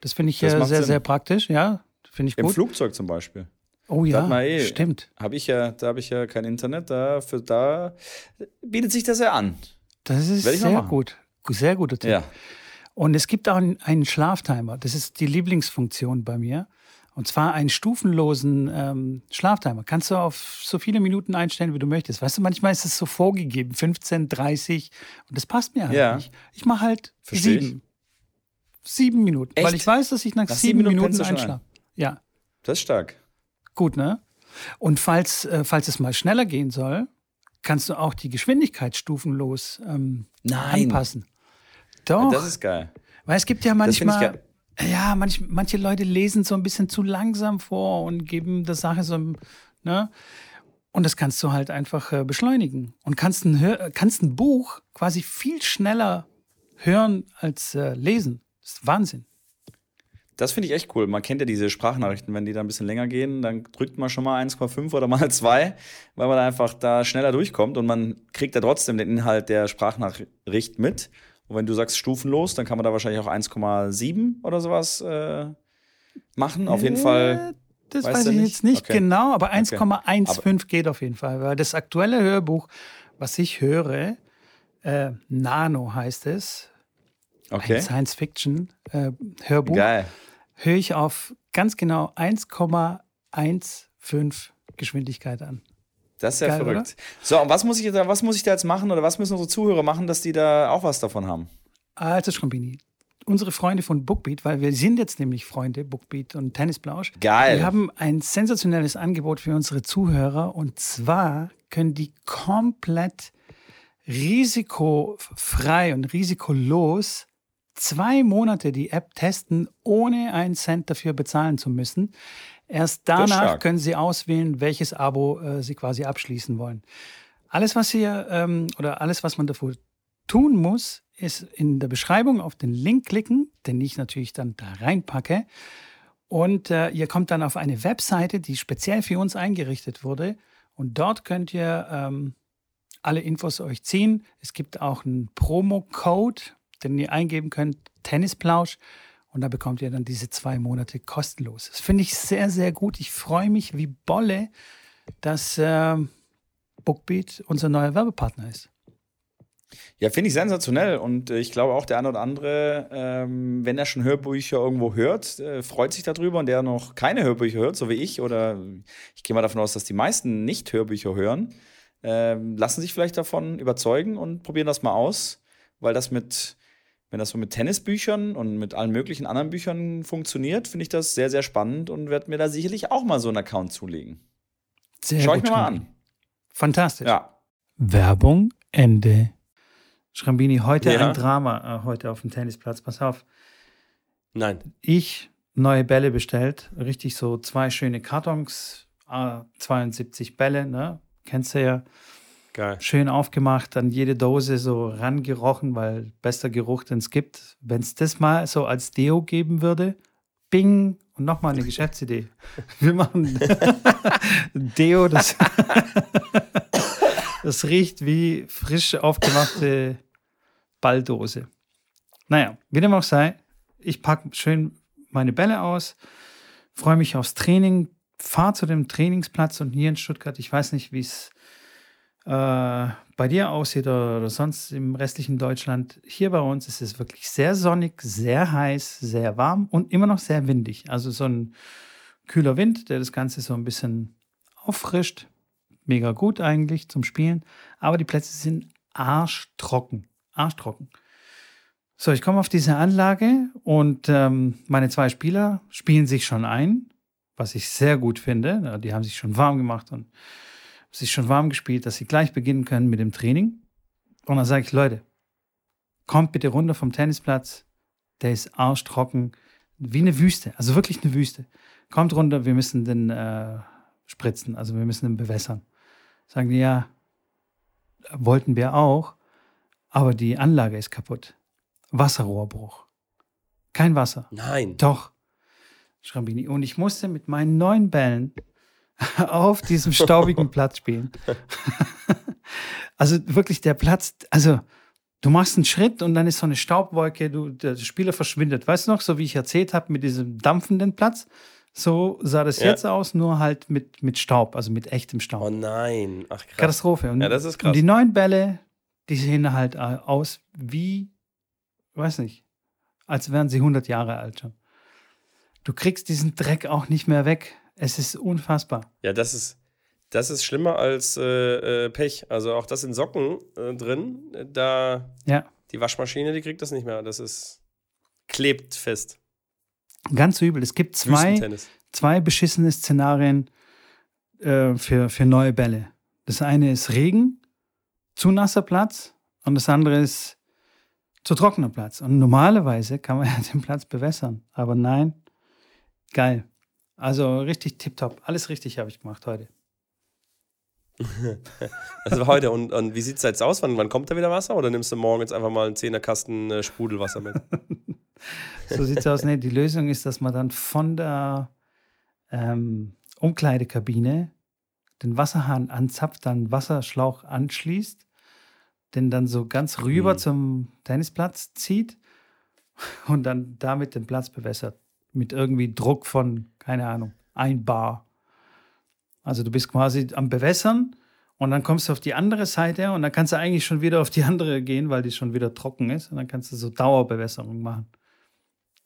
Das finde ich das äh, sehr, Sinn. sehr praktisch, ja. Finde ich gut. Im Flugzeug zum Beispiel. Oh ja, eh, stimmt. Hab ich ja, da habe ich ja kein Internet, da, für, da bietet sich das ja an. Das ist sehr gut. Sehr guter Tipp. Ja. Und es gibt auch einen Schlaftimer. Das ist die Lieblingsfunktion bei mir. Und zwar einen stufenlosen ähm, Schlaftimer. Kannst du auf so viele Minuten einstellen, wie du möchtest. Weißt du, manchmal ist es so vorgegeben, 15, 30. Und das passt mir halt ja. nicht. Ich mache halt Versteh sieben. Ich. Sieben Minuten. Echt? Weil ich weiß, dass ich nach, nach sieben, sieben, Minuten, Minuten einschlafe. Ja. Das ist stark. Gut, ne? Und falls, äh, falls es mal schneller gehen soll, kannst du auch die Geschwindigkeit stufenlos ähm, anpassen. Doch. Das ist geil. Weil es gibt ja manchmal, ja, manch, manche Leute lesen so ein bisschen zu langsam vor und geben der Sache so, ne? Und das kannst du halt einfach äh, beschleunigen und kannst ein, kannst ein Buch quasi viel schneller hören als äh, lesen. Das ist Wahnsinn. Das finde ich echt cool. Man kennt ja diese Sprachnachrichten, wenn die da ein bisschen länger gehen, dann drückt man schon mal 1,5 oder mal 2, weil man einfach da schneller durchkommt und man kriegt da trotzdem den Inhalt der Sprachnachricht mit. Und wenn du sagst stufenlos, dann kann man da wahrscheinlich auch 1,7 oder sowas äh, machen. Auf jeden äh, Fall. Das weiß ich jetzt nicht okay. genau, aber 1,15 okay. geht auf jeden Fall. Weil das aktuelle Hörbuch, was ich höre, äh, Nano heißt es. Okay. Ein Science-Fiction-Hörbuch. Geil. Höre ich auf ganz genau 1,15 Geschwindigkeit an. Das ist ja Geil, verrückt. Oder? So, und was muss, ich da, was muss ich da jetzt machen oder was müssen unsere Zuhörer machen, dass die da auch was davon haben? Also, Schrambini, unsere Freunde von Bookbeat, weil wir sind jetzt nämlich Freunde, Bookbeat und Tennisblausch. Geil. Wir haben ein sensationelles Angebot für unsere Zuhörer und zwar können die komplett risikofrei und risikolos zwei Monate die App testen, ohne einen Cent dafür bezahlen zu müssen. Erst danach können Sie auswählen, welches Abo äh, Sie quasi abschließen wollen. Alles, was hier ähm, oder alles, was man dafür tun muss, ist in der Beschreibung auf den Link klicken, den ich natürlich dann da reinpacke. Und äh, ihr kommt dann auf eine Webseite, die speziell für uns eingerichtet wurde. Und dort könnt ihr ähm, alle Infos euch ziehen. Es gibt auch einen Promo-Code, den ihr eingeben könnt, Tennisplausch. Und da bekommt ihr dann diese zwei Monate kostenlos. Das finde ich sehr, sehr gut. Ich freue mich wie Bolle, dass äh, Bookbeat unser neuer Werbepartner ist. Ja, finde ich sensationell. Und äh, ich glaube auch der eine oder andere, ähm, wenn er schon Hörbücher irgendwo hört, äh, freut sich darüber. Und der noch keine Hörbücher hört, so wie ich, oder ich gehe mal davon aus, dass die meisten nicht Hörbücher hören, äh, lassen sich vielleicht davon überzeugen und probieren das mal aus, weil das mit wenn das so mit Tennisbüchern und mit allen möglichen anderen Büchern funktioniert, finde ich das sehr, sehr spannend und werde mir da sicherlich auch mal so einen Account zulegen. Sehr Schau ich mir mal an. Fantastisch. Ja. Werbung Ende. Schrambini, heute ja. ein Drama, äh, heute auf dem Tennisplatz. Pass auf. Nein. Ich neue Bälle bestellt, richtig so zwei schöne Kartons, äh, 72 Bälle, ne? Kennst du ja. Geil. Schön aufgemacht, an jede Dose so rangerochen, weil bester Geruch, den es gibt. Wenn es das mal so als Deo geben würde, Bing und nochmal eine Geschäftsidee. Wir machen Deo, das, das riecht wie frisch aufgemachte Balldose. Naja, wie dem auch sei, ich packe schön meine Bälle aus, freue mich aufs Training, fahre zu dem Trainingsplatz und hier in Stuttgart, ich weiß nicht, wie es bei dir aussieht oder, oder, sonst im restlichen Deutschland. Hier bei uns ist es wirklich sehr sonnig, sehr heiß, sehr warm und immer noch sehr windig. Also so ein kühler Wind, der das Ganze so ein bisschen auffrischt. Mega gut eigentlich zum Spielen. Aber die Plätze sind arschtrocken. Arschtrocken. So, ich komme auf diese Anlage und ähm, meine zwei Spieler spielen sich schon ein, was ich sehr gut finde. Die haben sich schon warm gemacht und sich schon warm gespielt, dass sie gleich beginnen können mit dem Training. Und dann sage ich, Leute, kommt bitte runter vom Tennisplatz. Der ist arschtrocken, wie eine Wüste, also wirklich eine Wüste. Kommt runter, wir müssen den äh, spritzen, also wir müssen den bewässern. Sagen die, ja, wollten wir auch, aber die Anlage ist kaputt. Wasserrohrbruch. Kein Wasser. Nein. Doch. Schrambini. Und ich musste mit meinen neuen Bällen auf diesem staubigen Platz spielen. also wirklich der Platz, also du machst einen Schritt und dann ist so eine Staubwolke, du, der Spieler verschwindet. Weißt du noch, so wie ich erzählt habe mit diesem dampfenden Platz? So sah das ja. jetzt aus, nur halt mit, mit Staub, also mit echtem Staub. Oh nein, ach krass. Katastrophe. Und, ja, das ist krass. Und die neuen Bälle, die sehen halt aus wie, weiß nicht, als wären sie 100 Jahre alt schon. Du kriegst diesen Dreck auch nicht mehr weg. Es ist unfassbar. Ja, das ist, das ist schlimmer als äh, äh, Pech. Also auch das in Socken äh, drin, da ja. die Waschmaschine, die kriegt das nicht mehr. Das ist klebt fest. Ganz übel. Es gibt zwei, zwei beschissene Szenarien äh, für, für neue Bälle. Das eine ist Regen, zu nasser Platz und das andere ist zu trockener Platz. Und normalerweise kann man ja den Platz bewässern. Aber nein, geil. Also richtig tipptopp. Alles richtig habe ich gemacht heute. also heute. Und, und wie sieht es jetzt aus? Wann, wann kommt da wieder Wasser? Oder nimmst du morgen jetzt einfach mal einen Zehnerkasten äh, Sprudelwasser mit? so sieht es aus. Nee, die Lösung ist, dass man dann von der ähm, Umkleidekabine den Wasserhahn anzapft, dann Wasserschlauch anschließt, den dann so ganz rüber mhm. zum Tennisplatz zieht und dann damit den Platz bewässert mit irgendwie Druck von, keine Ahnung, ein Bar. Also du bist quasi am Bewässern und dann kommst du auf die andere Seite und dann kannst du eigentlich schon wieder auf die andere gehen, weil die schon wieder trocken ist und dann kannst du so Dauerbewässerung machen.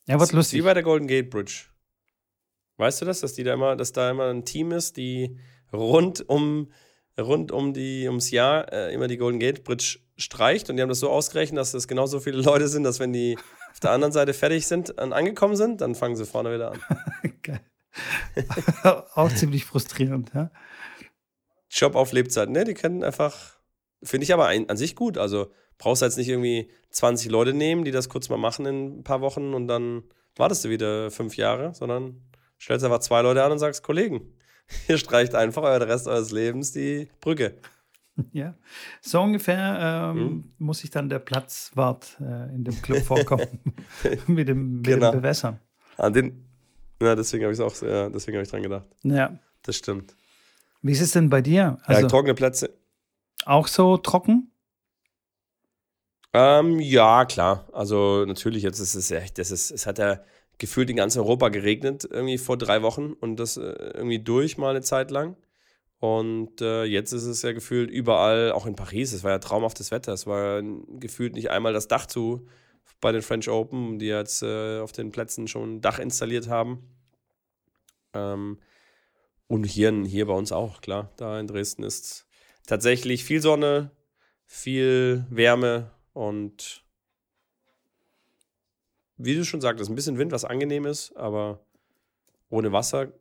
Ja, wird lustig. Wie bei der Golden Gate Bridge. Weißt du das, dass die da immer, dass da immer ein Team ist, die rund um rund um die ums Jahr äh, immer die Golden Gate Bridge streicht und die haben das so ausgerechnet, dass das genauso viele Leute sind, dass wenn die auf der anderen Seite fertig sind und angekommen sind, dann fangen sie vorne wieder an. Geil. Auch ziemlich frustrierend, ja. Job auf Lebzeit, ne? Die können einfach, finde ich aber ein, an sich gut. Also brauchst du jetzt nicht irgendwie 20 Leute nehmen, die das kurz mal machen in ein paar Wochen und dann wartest du wieder fünf Jahre, sondern stellst einfach zwei Leute an und sagst, Kollegen, ihr streicht einfach euer Rest eures Lebens die Brücke. Ja, so ungefähr ähm, hm. muss sich dann der Platzwart äh, in dem Club vorkommen mit, dem, mit genau. dem Bewässern. An den, ja, deswegen habe ich es auch, ja, deswegen habe ich dran gedacht. Ja. Das stimmt. Wie ist es denn bei dir? Also, ja, trockene Plätze. Auch so trocken? Ähm, ja, klar. Also natürlich, jetzt ist es echt, das ist, es hat ja gefühlt in ganz Europa geregnet, irgendwie vor drei Wochen und das äh, irgendwie durch mal eine Zeit lang. Und äh, jetzt ist es ja gefühlt überall, auch in Paris, es war ja traumhaftes Wetter. Es war gefühlt nicht einmal das Dach zu bei den French Open, die jetzt äh, auf den Plätzen schon ein Dach installiert haben. Ähm, und hier, hier bei uns auch, klar. Da in Dresden ist tatsächlich viel Sonne, viel Wärme und wie du schon sagtest, ein bisschen Wind, was angenehm ist, aber ohne Wasser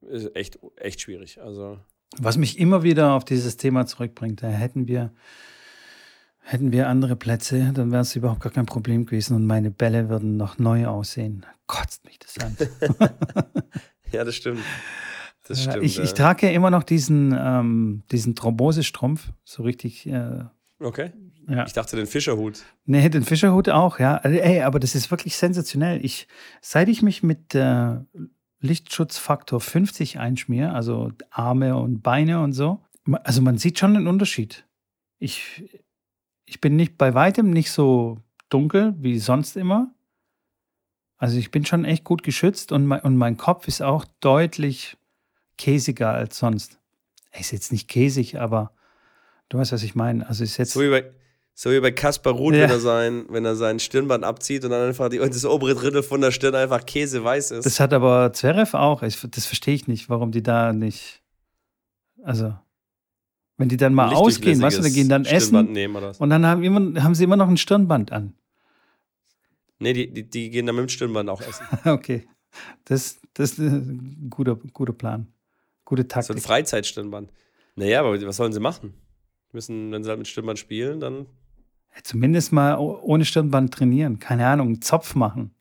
ist echt, echt schwierig. Also was mich immer wieder auf dieses Thema zurückbringt, da hätten wir, hätten wir andere Plätze, dann wäre es überhaupt gar kein Problem gewesen und meine Bälle würden noch neu aussehen. Kotzt mich das an. ja, das stimmt. Das stimmt ich, ja. ich trage ja immer noch diesen, ähm, diesen Thrombosestrumpf, so richtig. Äh, okay. Ja. Ich dachte den Fischerhut. Nee, den Fischerhut auch, ja. Also, ey, aber das ist wirklich sensationell. Ich, seit ich mich mit äh, Lichtschutzfaktor 50 einschmiere, also Arme und Beine und so, also man sieht schon einen Unterschied. Ich, ich bin nicht bei weitem nicht so dunkel wie sonst immer. Also ich bin schon echt gut geschützt und mein, und mein Kopf ist auch deutlich käsiger als sonst. Er ist jetzt nicht käsig, aber du weißt, was ich meine. Also ist jetzt so wie bei, so wie bei Kaspar Ruth, ja. wenn, er sein, wenn er sein Stirnband abzieht und dann einfach die, das obere Drittel von der Stirn einfach käseweiß ist. Das hat aber Zverev auch. Ich, das verstehe ich nicht, warum die da nicht. Also, wenn die dann mal ausgehen, weißt du, dann gehen dann essen und dann haben, immer, haben sie immer noch ein Stirnband an. Nee, die, die, die gehen dann mit dem Stirnband auch essen. okay. Das, das ist ein guter, guter Plan. Gute Taktik. So ein Freizeitstirnband. Naja, aber was sollen sie machen? Müssen, wenn sie halt mit Stirnband spielen, dann. Zumindest mal ohne Stirnband trainieren. Keine Ahnung, einen Zopf machen.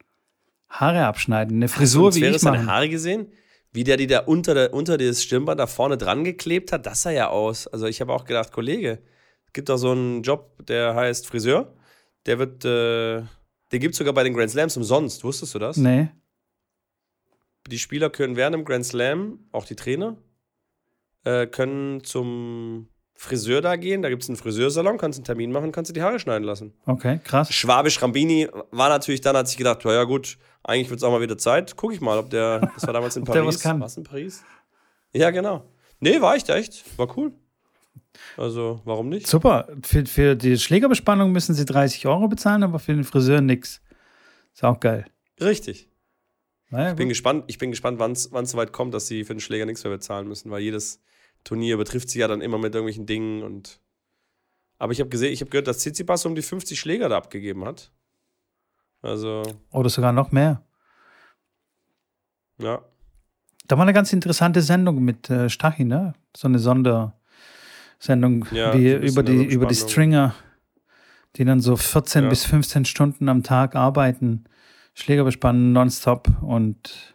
Haare abschneiden, eine Frisur Hast du wie ich machen. Haare gesehen? Wie der die da unter, der, unter das Stirnband da vorne dran geklebt hat, das sah ja aus. Also ich habe auch gedacht, Kollege, es gibt doch so einen Job, der heißt Friseur. Der wird, äh, den gibt es sogar bei den Grand Slams umsonst. Wusstest du das? Nee. Die Spieler können während dem Grand Slam, auch die Trainer, äh, können zum Friseur da gehen. Da gibt es einen Friseursalon, kannst einen Termin machen, kannst du die Haare schneiden lassen. Okay, krass. Schwabisch Rambini war natürlich dann, hat sich gedacht, ja gut, eigentlich wird es auch mal wieder Zeit. Guck ich mal, ob der, das war damals in Paris. Der was kann. Was in Paris? Ja, genau. Nee, war echt, echt. War cool. Also, warum nicht? Super. Für, für die Schlägerbespannung müssen sie 30 Euro bezahlen, aber für den Friseur nix. Ist auch geil. Richtig. Naja, ich, bin gespannt, ich bin gespannt, wann es so weit kommt, dass sie für den Schläger nichts mehr bezahlen müssen, weil jedes Turnier betrifft sie ja dann immer mit irgendwelchen Dingen und. Aber ich habe gesehen, ich habe gehört, dass Tsitsipas um die 50 Schläger da abgegeben hat. Also. Oder sogar noch mehr. Ja. Da war eine ganz interessante Sendung mit äh, Stachy, ne? So eine Sondersendung ja, wie über die, über die Stringer, die dann so 14 ja. bis 15 Stunden am Tag arbeiten, Schläger bespannen, nonstop und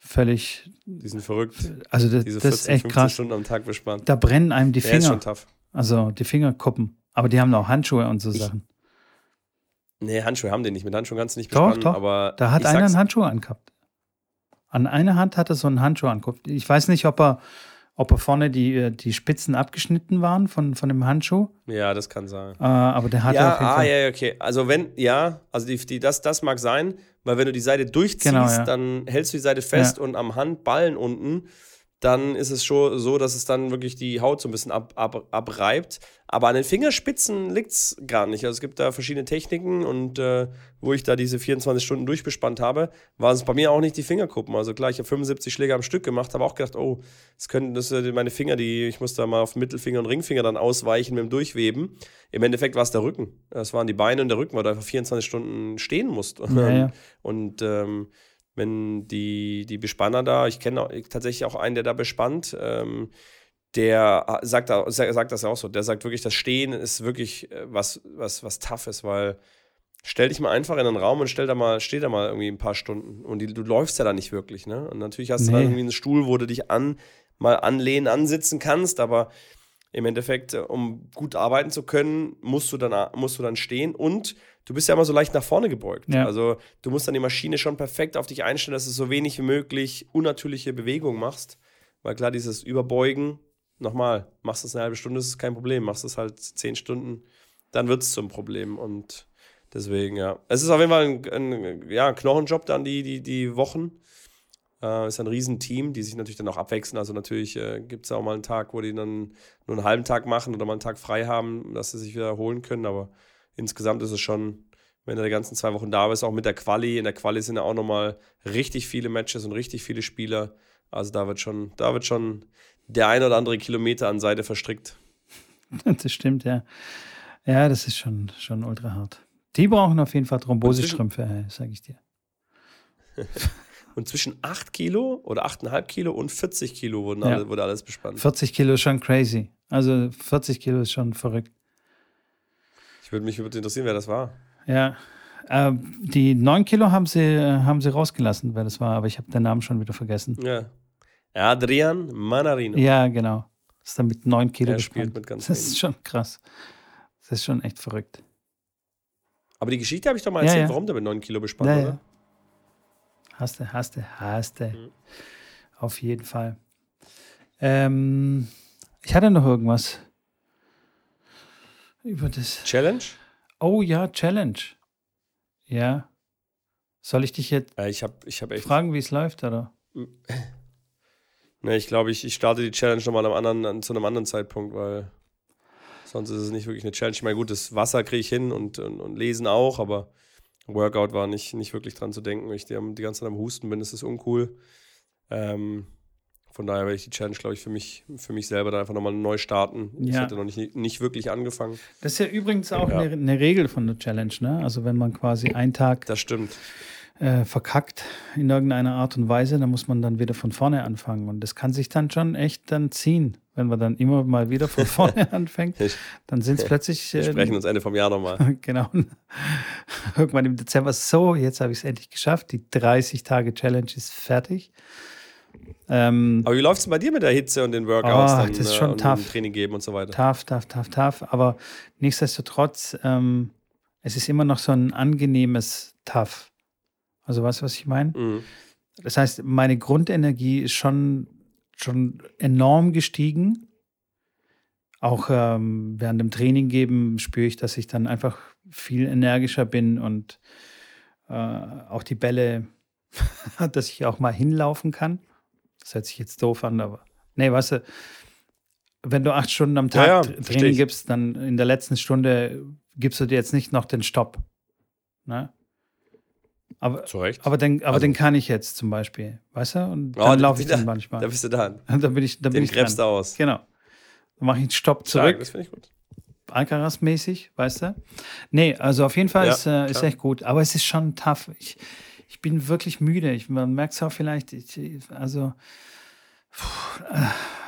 völlig. Die sind verrückt. Also das, Diese 14, das ist echt krass. Stunden am Tag bespannt. Da brennen einem die Finger. Der ist schon tough. Also die Fingerkuppen. Aber die haben auch Handschuhe und so ich, Sachen. Nee, Handschuhe haben die nicht. Mit Handschuhen kannst du nicht bespannen. Doch, doch. Aber da hat einer einen Handschuh angehabt. An einer Hand hat er so einen Handschuh angehabt. Ich weiß nicht, ob er, ob er vorne die, die Spitzen abgeschnitten waren von, von dem Handschuh. Ja, das kann sein. Äh, aber der hat ja, auf jeden ah, Fall ja, okay. Also wenn, ja, also die, die, das, das mag sein, weil wenn du die Seite durchziehst, genau, ja. dann hältst du die Seite fest ja. und am Handballen unten dann ist es schon so, dass es dann wirklich die Haut so ein bisschen ab, ab, abreibt. Aber an den Fingerspitzen liegt es gar nicht. Also es gibt da verschiedene Techniken und äh, wo ich da diese 24 Stunden durchbespannt habe, waren es bei mir auch nicht die Fingerkuppen. Also klar, ich habe 75 Schläge am Stück gemacht, habe auch gedacht, oh, das können das sind meine Finger, die ich muss da mal auf Mittelfinger und Ringfinger dann ausweichen mit dem Durchweben. Im Endeffekt war es der Rücken. Das waren die Beine und der Rücken, weil du einfach 24 Stunden stehen musst. Ja, ja. Und ähm, wenn die, die Bespanner da, ich kenne tatsächlich auch einen, der da bespannt, ähm, der sagt, sagt das auch so. Der sagt wirklich, das Stehen ist wirklich äh, was, was, was Toughes, weil stell dich mal einfach in einen Raum und stell da mal, steh da mal irgendwie ein paar Stunden. Und die, du läufst ja da nicht wirklich, ne? Und natürlich hast nee. du da irgendwie einen Stuhl, wo du dich an, mal anlehnen, ansitzen kannst, aber im Endeffekt, äh, um gut arbeiten zu können, musst du dann, musst du dann stehen und du bist ja immer so leicht nach vorne gebeugt. Ja. Also du musst dann die Maschine schon perfekt auf dich einstellen, dass du so wenig wie möglich unnatürliche Bewegungen machst. Weil klar, dieses Überbeugen, nochmal, machst du es eine halbe Stunde, ist kein Problem. Machst du es halt zehn Stunden, dann wird es zum Problem. Und deswegen, ja. Es ist auf jeden Fall ein, ein, ja, Knochenjob dann, die, die, die Wochen. Äh, ist ein Riesenteam, die sich natürlich dann auch abwechseln. Also natürlich äh, gibt es auch mal einen Tag, wo die dann nur einen halben Tag machen oder mal einen Tag frei haben, dass sie sich wieder erholen können. Aber insgesamt ist es schon, wenn du die ganzen zwei Wochen da bist, auch mit der Quali. In der Quali sind ja auch nochmal richtig viele Matches und richtig viele Spieler. Also da wird schon, da wird schon der ein oder andere Kilometer an Seite verstrickt. Das stimmt, ja. Ja, das ist schon, schon ultra hart. Die brauchen auf jeden Fall Thrombosestrümpfe, sage ich dir. und zwischen 8 Kilo oder 8,5 Kilo und 40 Kilo wurden ja. alle, wurde alles bespannt. 40 Kilo ist schon crazy. Also 40 Kilo ist schon verrückt. Ich würde mich würde interessieren, wer das war. Ja. Äh, die 9 Kilo haben sie, haben sie rausgelassen, wer das war, aber ich habe den Namen schon wieder vergessen. Ja. Adrian Manarino. Ja, genau. Das ist dann mit 9 Kilo er spielt mit ganz Das ist schon krass. Das ist schon echt verrückt. Aber die Geschichte habe ich doch mal erzählt, ja, ja. warum der mit 9 Kilo bespannt, ja, oder? Hast du, hast du, hast du. Mhm. Auf jeden Fall. Ähm, ich hatte noch irgendwas über das. Challenge? Oh ja, Challenge. Ja. Soll ich dich jetzt ich hab, ich hab echt fragen, wie es läuft, oder? Ne, ich glaube, ich, ich starte die Challenge nochmal einem anderen, zu einem anderen Zeitpunkt, weil sonst ist es nicht wirklich eine Challenge. Ich meine, gut, das Wasser kriege ich hin und, und, und, Lesen auch, aber Workout war nicht, nicht wirklich dran zu denken. Wenn ich die, die ganze Zeit am Husten bin, ist das uncool. Ähm, von daher werde ich die Challenge, glaube ich, für mich, für mich selber dann einfach nochmal neu starten. Ja. Ich hatte noch nicht, nicht wirklich angefangen. Das ist ja übrigens auch ja. Eine, eine, Regel von der Challenge, ne? Also wenn man quasi einen Tag das stimmt. Äh, verkackt in irgendeiner Art und Weise, dann muss man dann wieder von vorne anfangen. Und das kann sich dann schon echt dann ziehen. Wenn man dann immer mal wieder von vorne anfängt, dann sind es plötzlich. Wir äh, sprechen uns Ende vom Jahr nochmal. genau. Irgendwann im Dezember, so, jetzt habe ich es endlich geschafft. Die 30-Tage-Challenge ist fertig. Ähm, Aber wie läuft es bei dir mit der Hitze und den Workouts? Oh, dann, das ist schon äh, tough. Training geben und so weiter. Tough, tough, tough, tough. Aber nichtsdestotrotz, ähm, es ist immer noch so ein angenehmes Tough. Also weißt du, was ich meine? Mhm. Das heißt, meine Grundenergie ist schon, schon enorm gestiegen. Auch ähm, während dem Training geben spüre ich, dass ich dann einfach viel energischer bin und äh, auch die Bälle, dass ich auch mal hinlaufen kann. Das hört sich jetzt doof an, aber nee, weißt du, wenn du acht Stunden am Tag ja, ja, Training gibst, dann in der letzten Stunde gibst du dir jetzt nicht noch den Stopp. Ne? Aber, aber, den, aber also, den kann ich jetzt zum Beispiel, weißt du? Und dann oh, laufe ich dann manchmal. Da bist du dann. dann bin ich, dann den bin ich du aus. Genau. Dann mache ich einen Stopp zurück. Das finde ich gut. Alcaraz-mäßig, weißt du? Nee, also auf jeden Fall ja, ist, äh, ist echt gut. Aber es ist schon tough. Ich, ich bin wirklich müde. Ich, man merkt es auch vielleicht, ich, also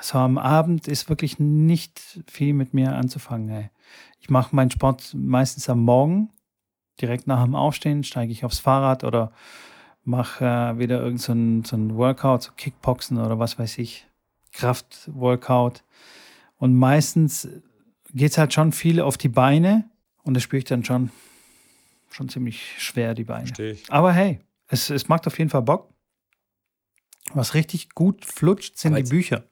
so am Abend ist wirklich nicht viel mit mir anzufangen. Ey. Ich mache meinen Sport meistens am Morgen, direkt nach dem Aufstehen, steige ich aufs Fahrrad oder mache äh, wieder irgendein so so ein Workout, so Kickboxen oder was weiß ich, Kraftworkout. Und meistens geht es halt schon viel auf die Beine und das spüre ich dann schon, schon ziemlich schwer, die Beine. Ich. Aber hey, es, es macht auf jeden Fall Bock. Was richtig gut flutscht, sind die Bücher.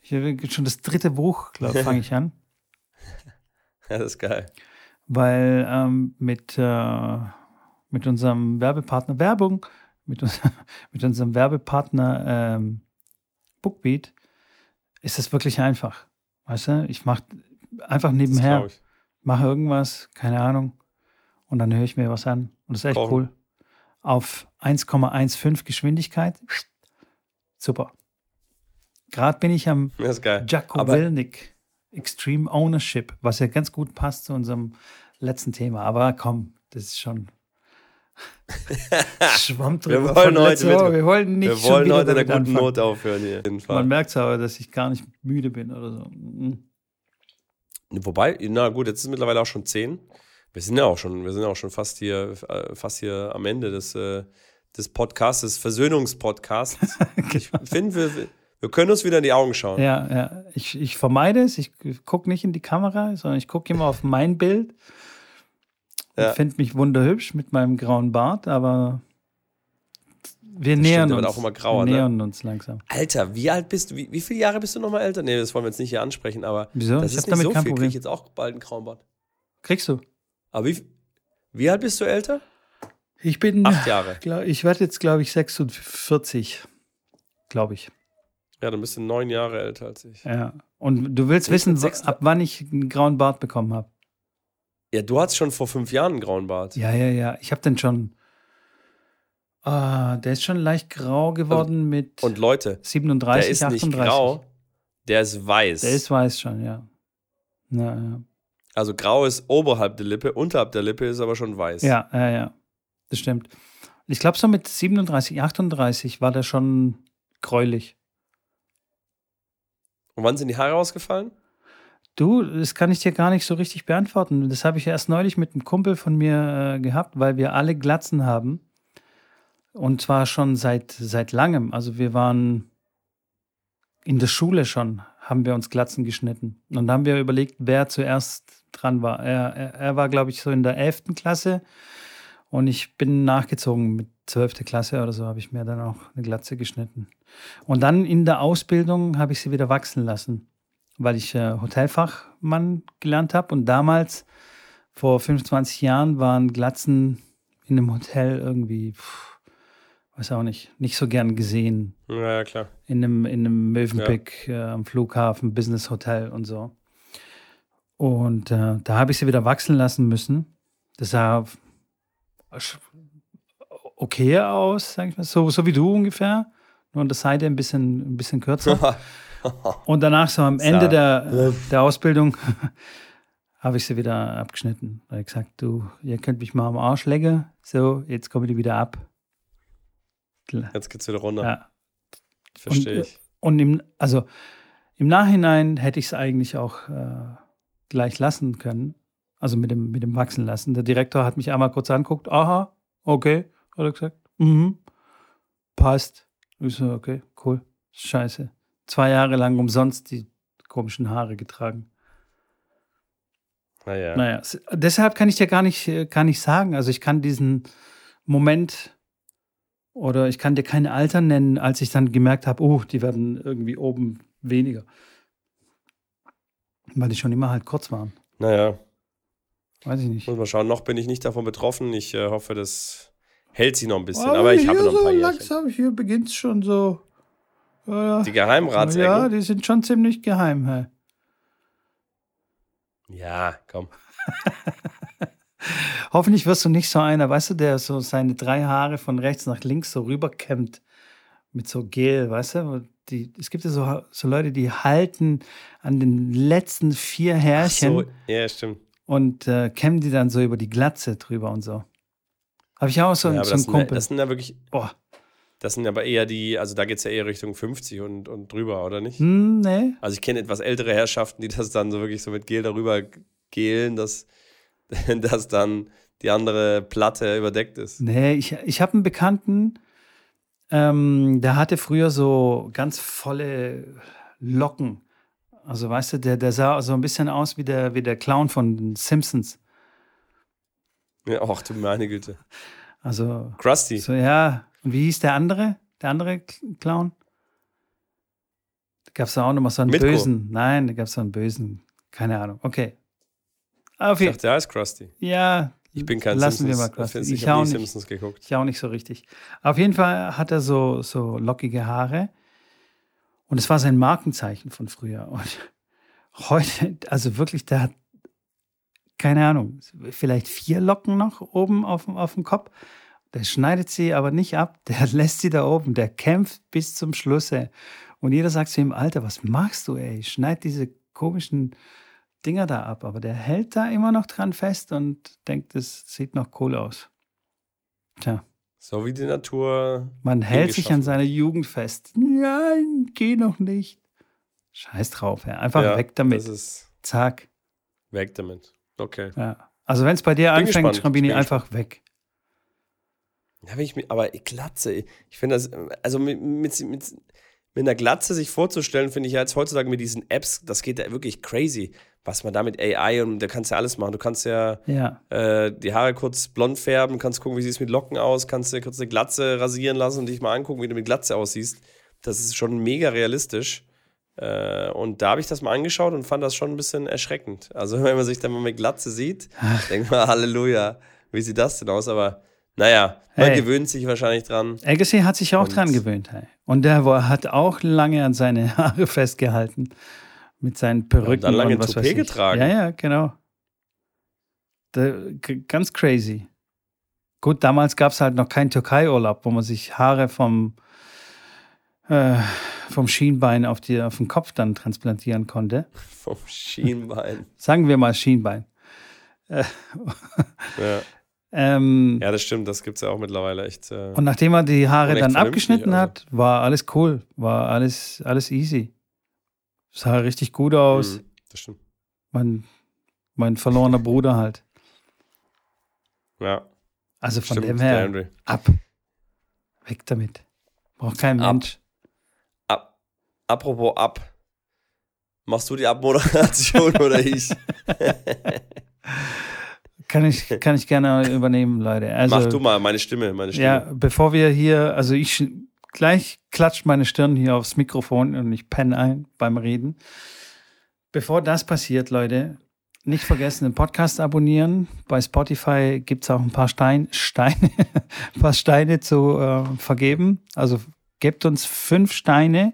Ich habe schon das dritte Buch, glaube ich, fange ich an. Ja, das ist geil. Weil ähm, mit, äh, mit unserem Werbepartner Werbung, mit, uns, mit unserem Werbepartner ähm, Bookbeat ist es wirklich einfach. Weißt du, ich mache einfach nebenher, mache irgendwas, keine Ahnung, und dann höre ich mir was an. Und das ist echt Kochen. cool auf 1,15 Geschwindigkeit. Super. Gerade bin ich am Jacko Wilnick Extreme Ownership, was ja ganz gut passt zu unserem letzten Thema. Aber komm, das ist schon Schwamm drüber. Wir wollen heute, mit, wir wollen nicht wir wollen heute in der guten anfangen. Not aufhören hier. Man merkt es aber, dass ich gar nicht müde bin oder so. Mhm. Wobei, na gut, jetzt ist es mittlerweile auch schon 10. Wir sind ja auch schon, wir sind auch schon fast hier, äh, fast hier am Ende des, äh, des Podcasts, des Versöhnungspodcasts. genau. Ich finde, wir, wir können uns wieder in die Augen schauen. Ja, ja. Ich, ich vermeide es, ich gucke nicht in die Kamera, sondern ich gucke immer auf mein Bild. Ja. Ich finde mich wunderhübsch mit meinem grauen Bart, aber wir das nähern stimmt, uns. Auch immer grauer, wir nähern ne? uns langsam. Alter, wie alt bist du? Wie, wie viele Jahre bist du nochmal älter? Nee, das wollen wir jetzt nicht hier ansprechen, aber Wieso? das ich ist nicht so viel. Krieg ich jetzt auch bald einen grauen Bart. Kriegst du? Aber wie, wie alt bist du älter? Ich bin. Acht Jahre. Glaub, ich werde jetzt, glaube ich, 46. Glaube ich. Ja, dann bist du neun Jahre älter als ich. Ja. Und du willst ich wissen, ab wann ich einen grauen Bart bekommen habe? Ja, du hattest schon vor fünf Jahren einen grauen Bart. Ja, ja, ja. Ich habe den schon. Ah, der ist schon leicht grau geworden und, mit. Und Leute, 37, der ist 38. nicht grau, der ist weiß. Der ist weiß schon, ja. Ja, ja. Also grau ist oberhalb der Lippe, unterhalb der Lippe ist aber schon weiß. Ja, ja, ja. Das stimmt. Ich glaube, so mit 37, 38 war der schon gräulich. Und wann sind die Haare ausgefallen? Du, das kann ich dir gar nicht so richtig beantworten. Das habe ich erst neulich mit einem Kumpel von mir äh, gehabt, weil wir alle Glatzen haben. Und zwar schon seit, seit langem. Also wir waren in der Schule schon, haben wir uns Glatzen geschnitten. Und dann haben wir überlegt, wer zuerst dran war. Er, er, er war, glaube ich, so in der 11. Klasse und ich bin nachgezogen mit 12. Klasse oder so, habe ich mir dann auch eine Glatze geschnitten. Und dann in der Ausbildung habe ich sie wieder wachsen lassen, weil ich äh, Hotelfachmann gelernt habe und damals, vor 25 Jahren, waren Glatzen in einem Hotel irgendwie. Pff, weiß auch nicht, nicht so gern gesehen. Ja, klar. In einem, in einem Mövenpick ja. äh, am Flughafen, Business Hotel und so. Und äh, da habe ich sie wieder wachsen lassen müssen. Das sah okay aus, sag ich mal, so, so wie du ungefähr. Nur an der Seite ein bisschen, ein bisschen kürzer. und danach, so am Ende der, der Ausbildung, habe ich sie wieder abgeschnitten. Habe ich gesagt, du, ihr könnt mich mal am Arsch lecken. So, jetzt komme ich wieder ab. Jetzt geht's wieder runter. Ja. Verstehe ich. Und im, also im Nachhinein hätte ich es eigentlich auch äh, gleich lassen können. Also mit dem, mit dem Wachsen lassen. Der Direktor hat mich einmal kurz anguckt. Aha, okay, hat er gesagt. Mhm. Passt. Ich so, okay, cool. Scheiße. Zwei Jahre lang umsonst die komischen Haare getragen. Naja. Naja, deshalb kann ich dir gar nicht, äh, gar nicht sagen. Also ich kann diesen Moment oder ich kann dir keine Alter nennen, als ich dann gemerkt habe, oh, die werden irgendwie oben weniger. Weil die schon immer halt kurz waren. Naja. Weiß ich nicht. Muss mal schauen, noch bin ich nicht davon betroffen. Ich äh, hoffe, das hält sich noch ein bisschen. Aber, Aber ich habe noch ein paar so langsam, Hier beginnt es schon so. Äh, die Geheimratsecken? Ja, die sind schon ziemlich geheim. Hey. Ja, komm. Hoffentlich wirst du nicht so einer, weißt du, der so seine drei Haare von rechts nach links so rüberkämmt mit so Gel, weißt du? Die, es gibt ja so, so Leute, die halten an den letzten vier Härchen. Ach so, ja, stimmt. Und äh, kämmen die dann so über die Glatze drüber und so. Habe ich auch so, ja, so einen Kumpel. Ja, das sind ja wirklich. Boah. Das sind aber eher die, also da geht es ja eher Richtung 50 und, und drüber, oder nicht? Hm, nee. Also ich kenne etwas ältere Herrschaften, die das dann so wirklich so mit Gel darüber gelen, dass, dass dann die andere Platte überdeckt ist. Nee, ich, ich habe einen Bekannten, ähm, der hatte früher so ganz volle Locken. Also weißt du, der, der sah so ein bisschen aus wie der, wie der Clown von Simpsons. Ja, ach du meine Güte. Also. Krusty. So, ja. Und wie hieß der andere? Der andere Clown? Da gab es auch noch mal so einen Mitko. bösen. Nein, da gab es so einen bösen. Keine Ahnung. Okay. Auf ich dachte, der heißt Krusty. Ja, ich bin kein Lassen Simpsons. wir mal Krusty. Ich, ich habe nie Simpsons geguckt. Ich auch nicht so richtig. Auf jeden Fall hat er so, so lockige Haare. Und es war sein Markenzeichen von früher. Und heute, also wirklich, der hat, keine Ahnung, vielleicht vier Locken noch oben auf, auf dem Kopf. Der schneidet sie aber nicht ab, der lässt sie da oben, der kämpft bis zum Schluss. Ey. Und jeder sagt zu ihm, Alter, was machst du, ey? Schneid diese komischen Dinger da ab. Aber der hält da immer noch dran fest und denkt, das sieht noch cool aus. Tja. So wie die Natur. Man hält sich an seiner Jugend fest. Nein, geh noch nicht. Scheiß drauf, ja. Einfach ja, weg damit. Zack. Weg damit. Okay. Ja. Also wenn es bei dir Bin anfängt, gespannt. Schrambini, einfach weg. Ja, wenn ich mir, aber Glatze, ich finde das, also mit, mit, mit, mit einer Glatze sich vorzustellen, finde ich ja jetzt heutzutage mit diesen Apps, das geht ja wirklich crazy, was man da mit AI und da kannst du ja alles machen. Du kannst ja, ja. Äh, die Haare kurz blond färben, kannst gucken, wie sieht es mit Locken aus, kannst dir kurz eine Glatze rasieren lassen und dich mal angucken, wie du mit Glatze aussiehst. Das ist schon mega realistisch. Äh, und da habe ich das mal angeschaut und fand das schon ein bisschen erschreckend. Also, wenn man sich dann mal mit Glatze sieht, denkt man, Halleluja, wie sieht das denn aus? Aber naja, man hey. gewöhnt sich wahrscheinlich dran. Agassi hat sich auch und dran gewöhnt. Hey. Und der hat auch lange an seine Haare festgehalten. Mit seinen Perücken. Und dann lange und was Toupet getragen. Ja, ja, genau. Der, ganz crazy. Gut, damals gab es halt noch keinen Türkei-Urlaub, wo man sich Haare vom, äh, vom Schienbein auf, die, auf den Kopf dann transplantieren konnte. Vom Schienbein. Sagen wir mal Schienbein. Äh, ja. Ähm, ja, das stimmt, das gibt es ja auch mittlerweile echt. Äh, und nachdem er die Haare dann abgeschnitten also. hat, war alles cool, war alles, alles easy. Sah richtig gut aus. Mhm, das stimmt. Mein, mein verlorener Bruder halt. Ja. Also von stimmt, dem her, ab. Weg damit. Braucht kein ab. Mensch. Ab. Apropos ab. Machst du die Abmoderation oder ich? kann ich, kann ich gerne übernehmen, Leute. Also, Mach du mal meine Stimme, meine Stimme. Ja, bevor wir hier, also ich gleich klatscht meine Stirn hier aufs Mikrofon und ich penne ein beim Reden. Bevor das passiert, Leute, nicht vergessen, den Podcast abonnieren. Bei Spotify gibt es auch ein paar Stein, Steine, ein paar Steine zu äh, vergeben. Also gebt uns fünf Steine,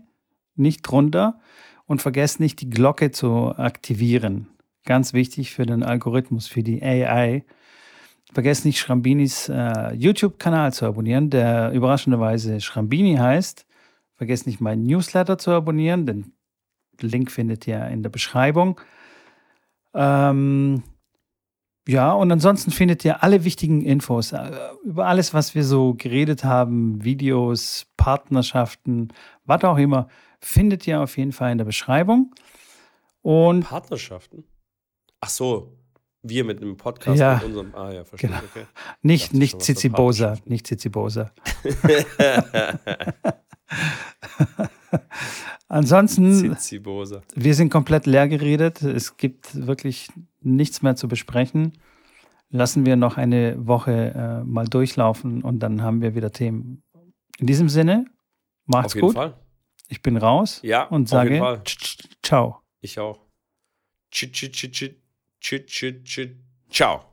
nicht drunter. Und vergesst nicht, die Glocke zu aktivieren. Ganz wichtig für den Algorithmus, für die AI. Vergesst nicht, Schrambinis äh, YouTube-Kanal zu abonnieren, der überraschenderweise Schrambini heißt. Vergesst nicht, meinen Newsletter zu abonnieren. Den Link findet ihr in der Beschreibung. Ähm, ja, und ansonsten findet ihr alle wichtigen Infos äh, über alles, was wir so geredet haben, Videos, Partnerschaften, was auch immer, findet ihr auf jeden Fall in der Beschreibung. Und Partnerschaften? Ach so, wir mit einem Podcast ja, mit unserem. Ah ja, verstehe. Genau. Okay. Nicht, nicht Zizibosa, nicht Zizibosa. Ansonsten, Zizibosa. wir sind komplett leer geredet. Es gibt wirklich nichts mehr zu besprechen. Lassen wir noch eine Woche äh, mal durchlaufen und dann haben wir wieder Themen. In diesem Sinne, macht's Auf jeden gut. Fall. Ich bin raus Ja, und sage ciao. Ich auch. Tsch, tsch, tsch, Tchau, tchau.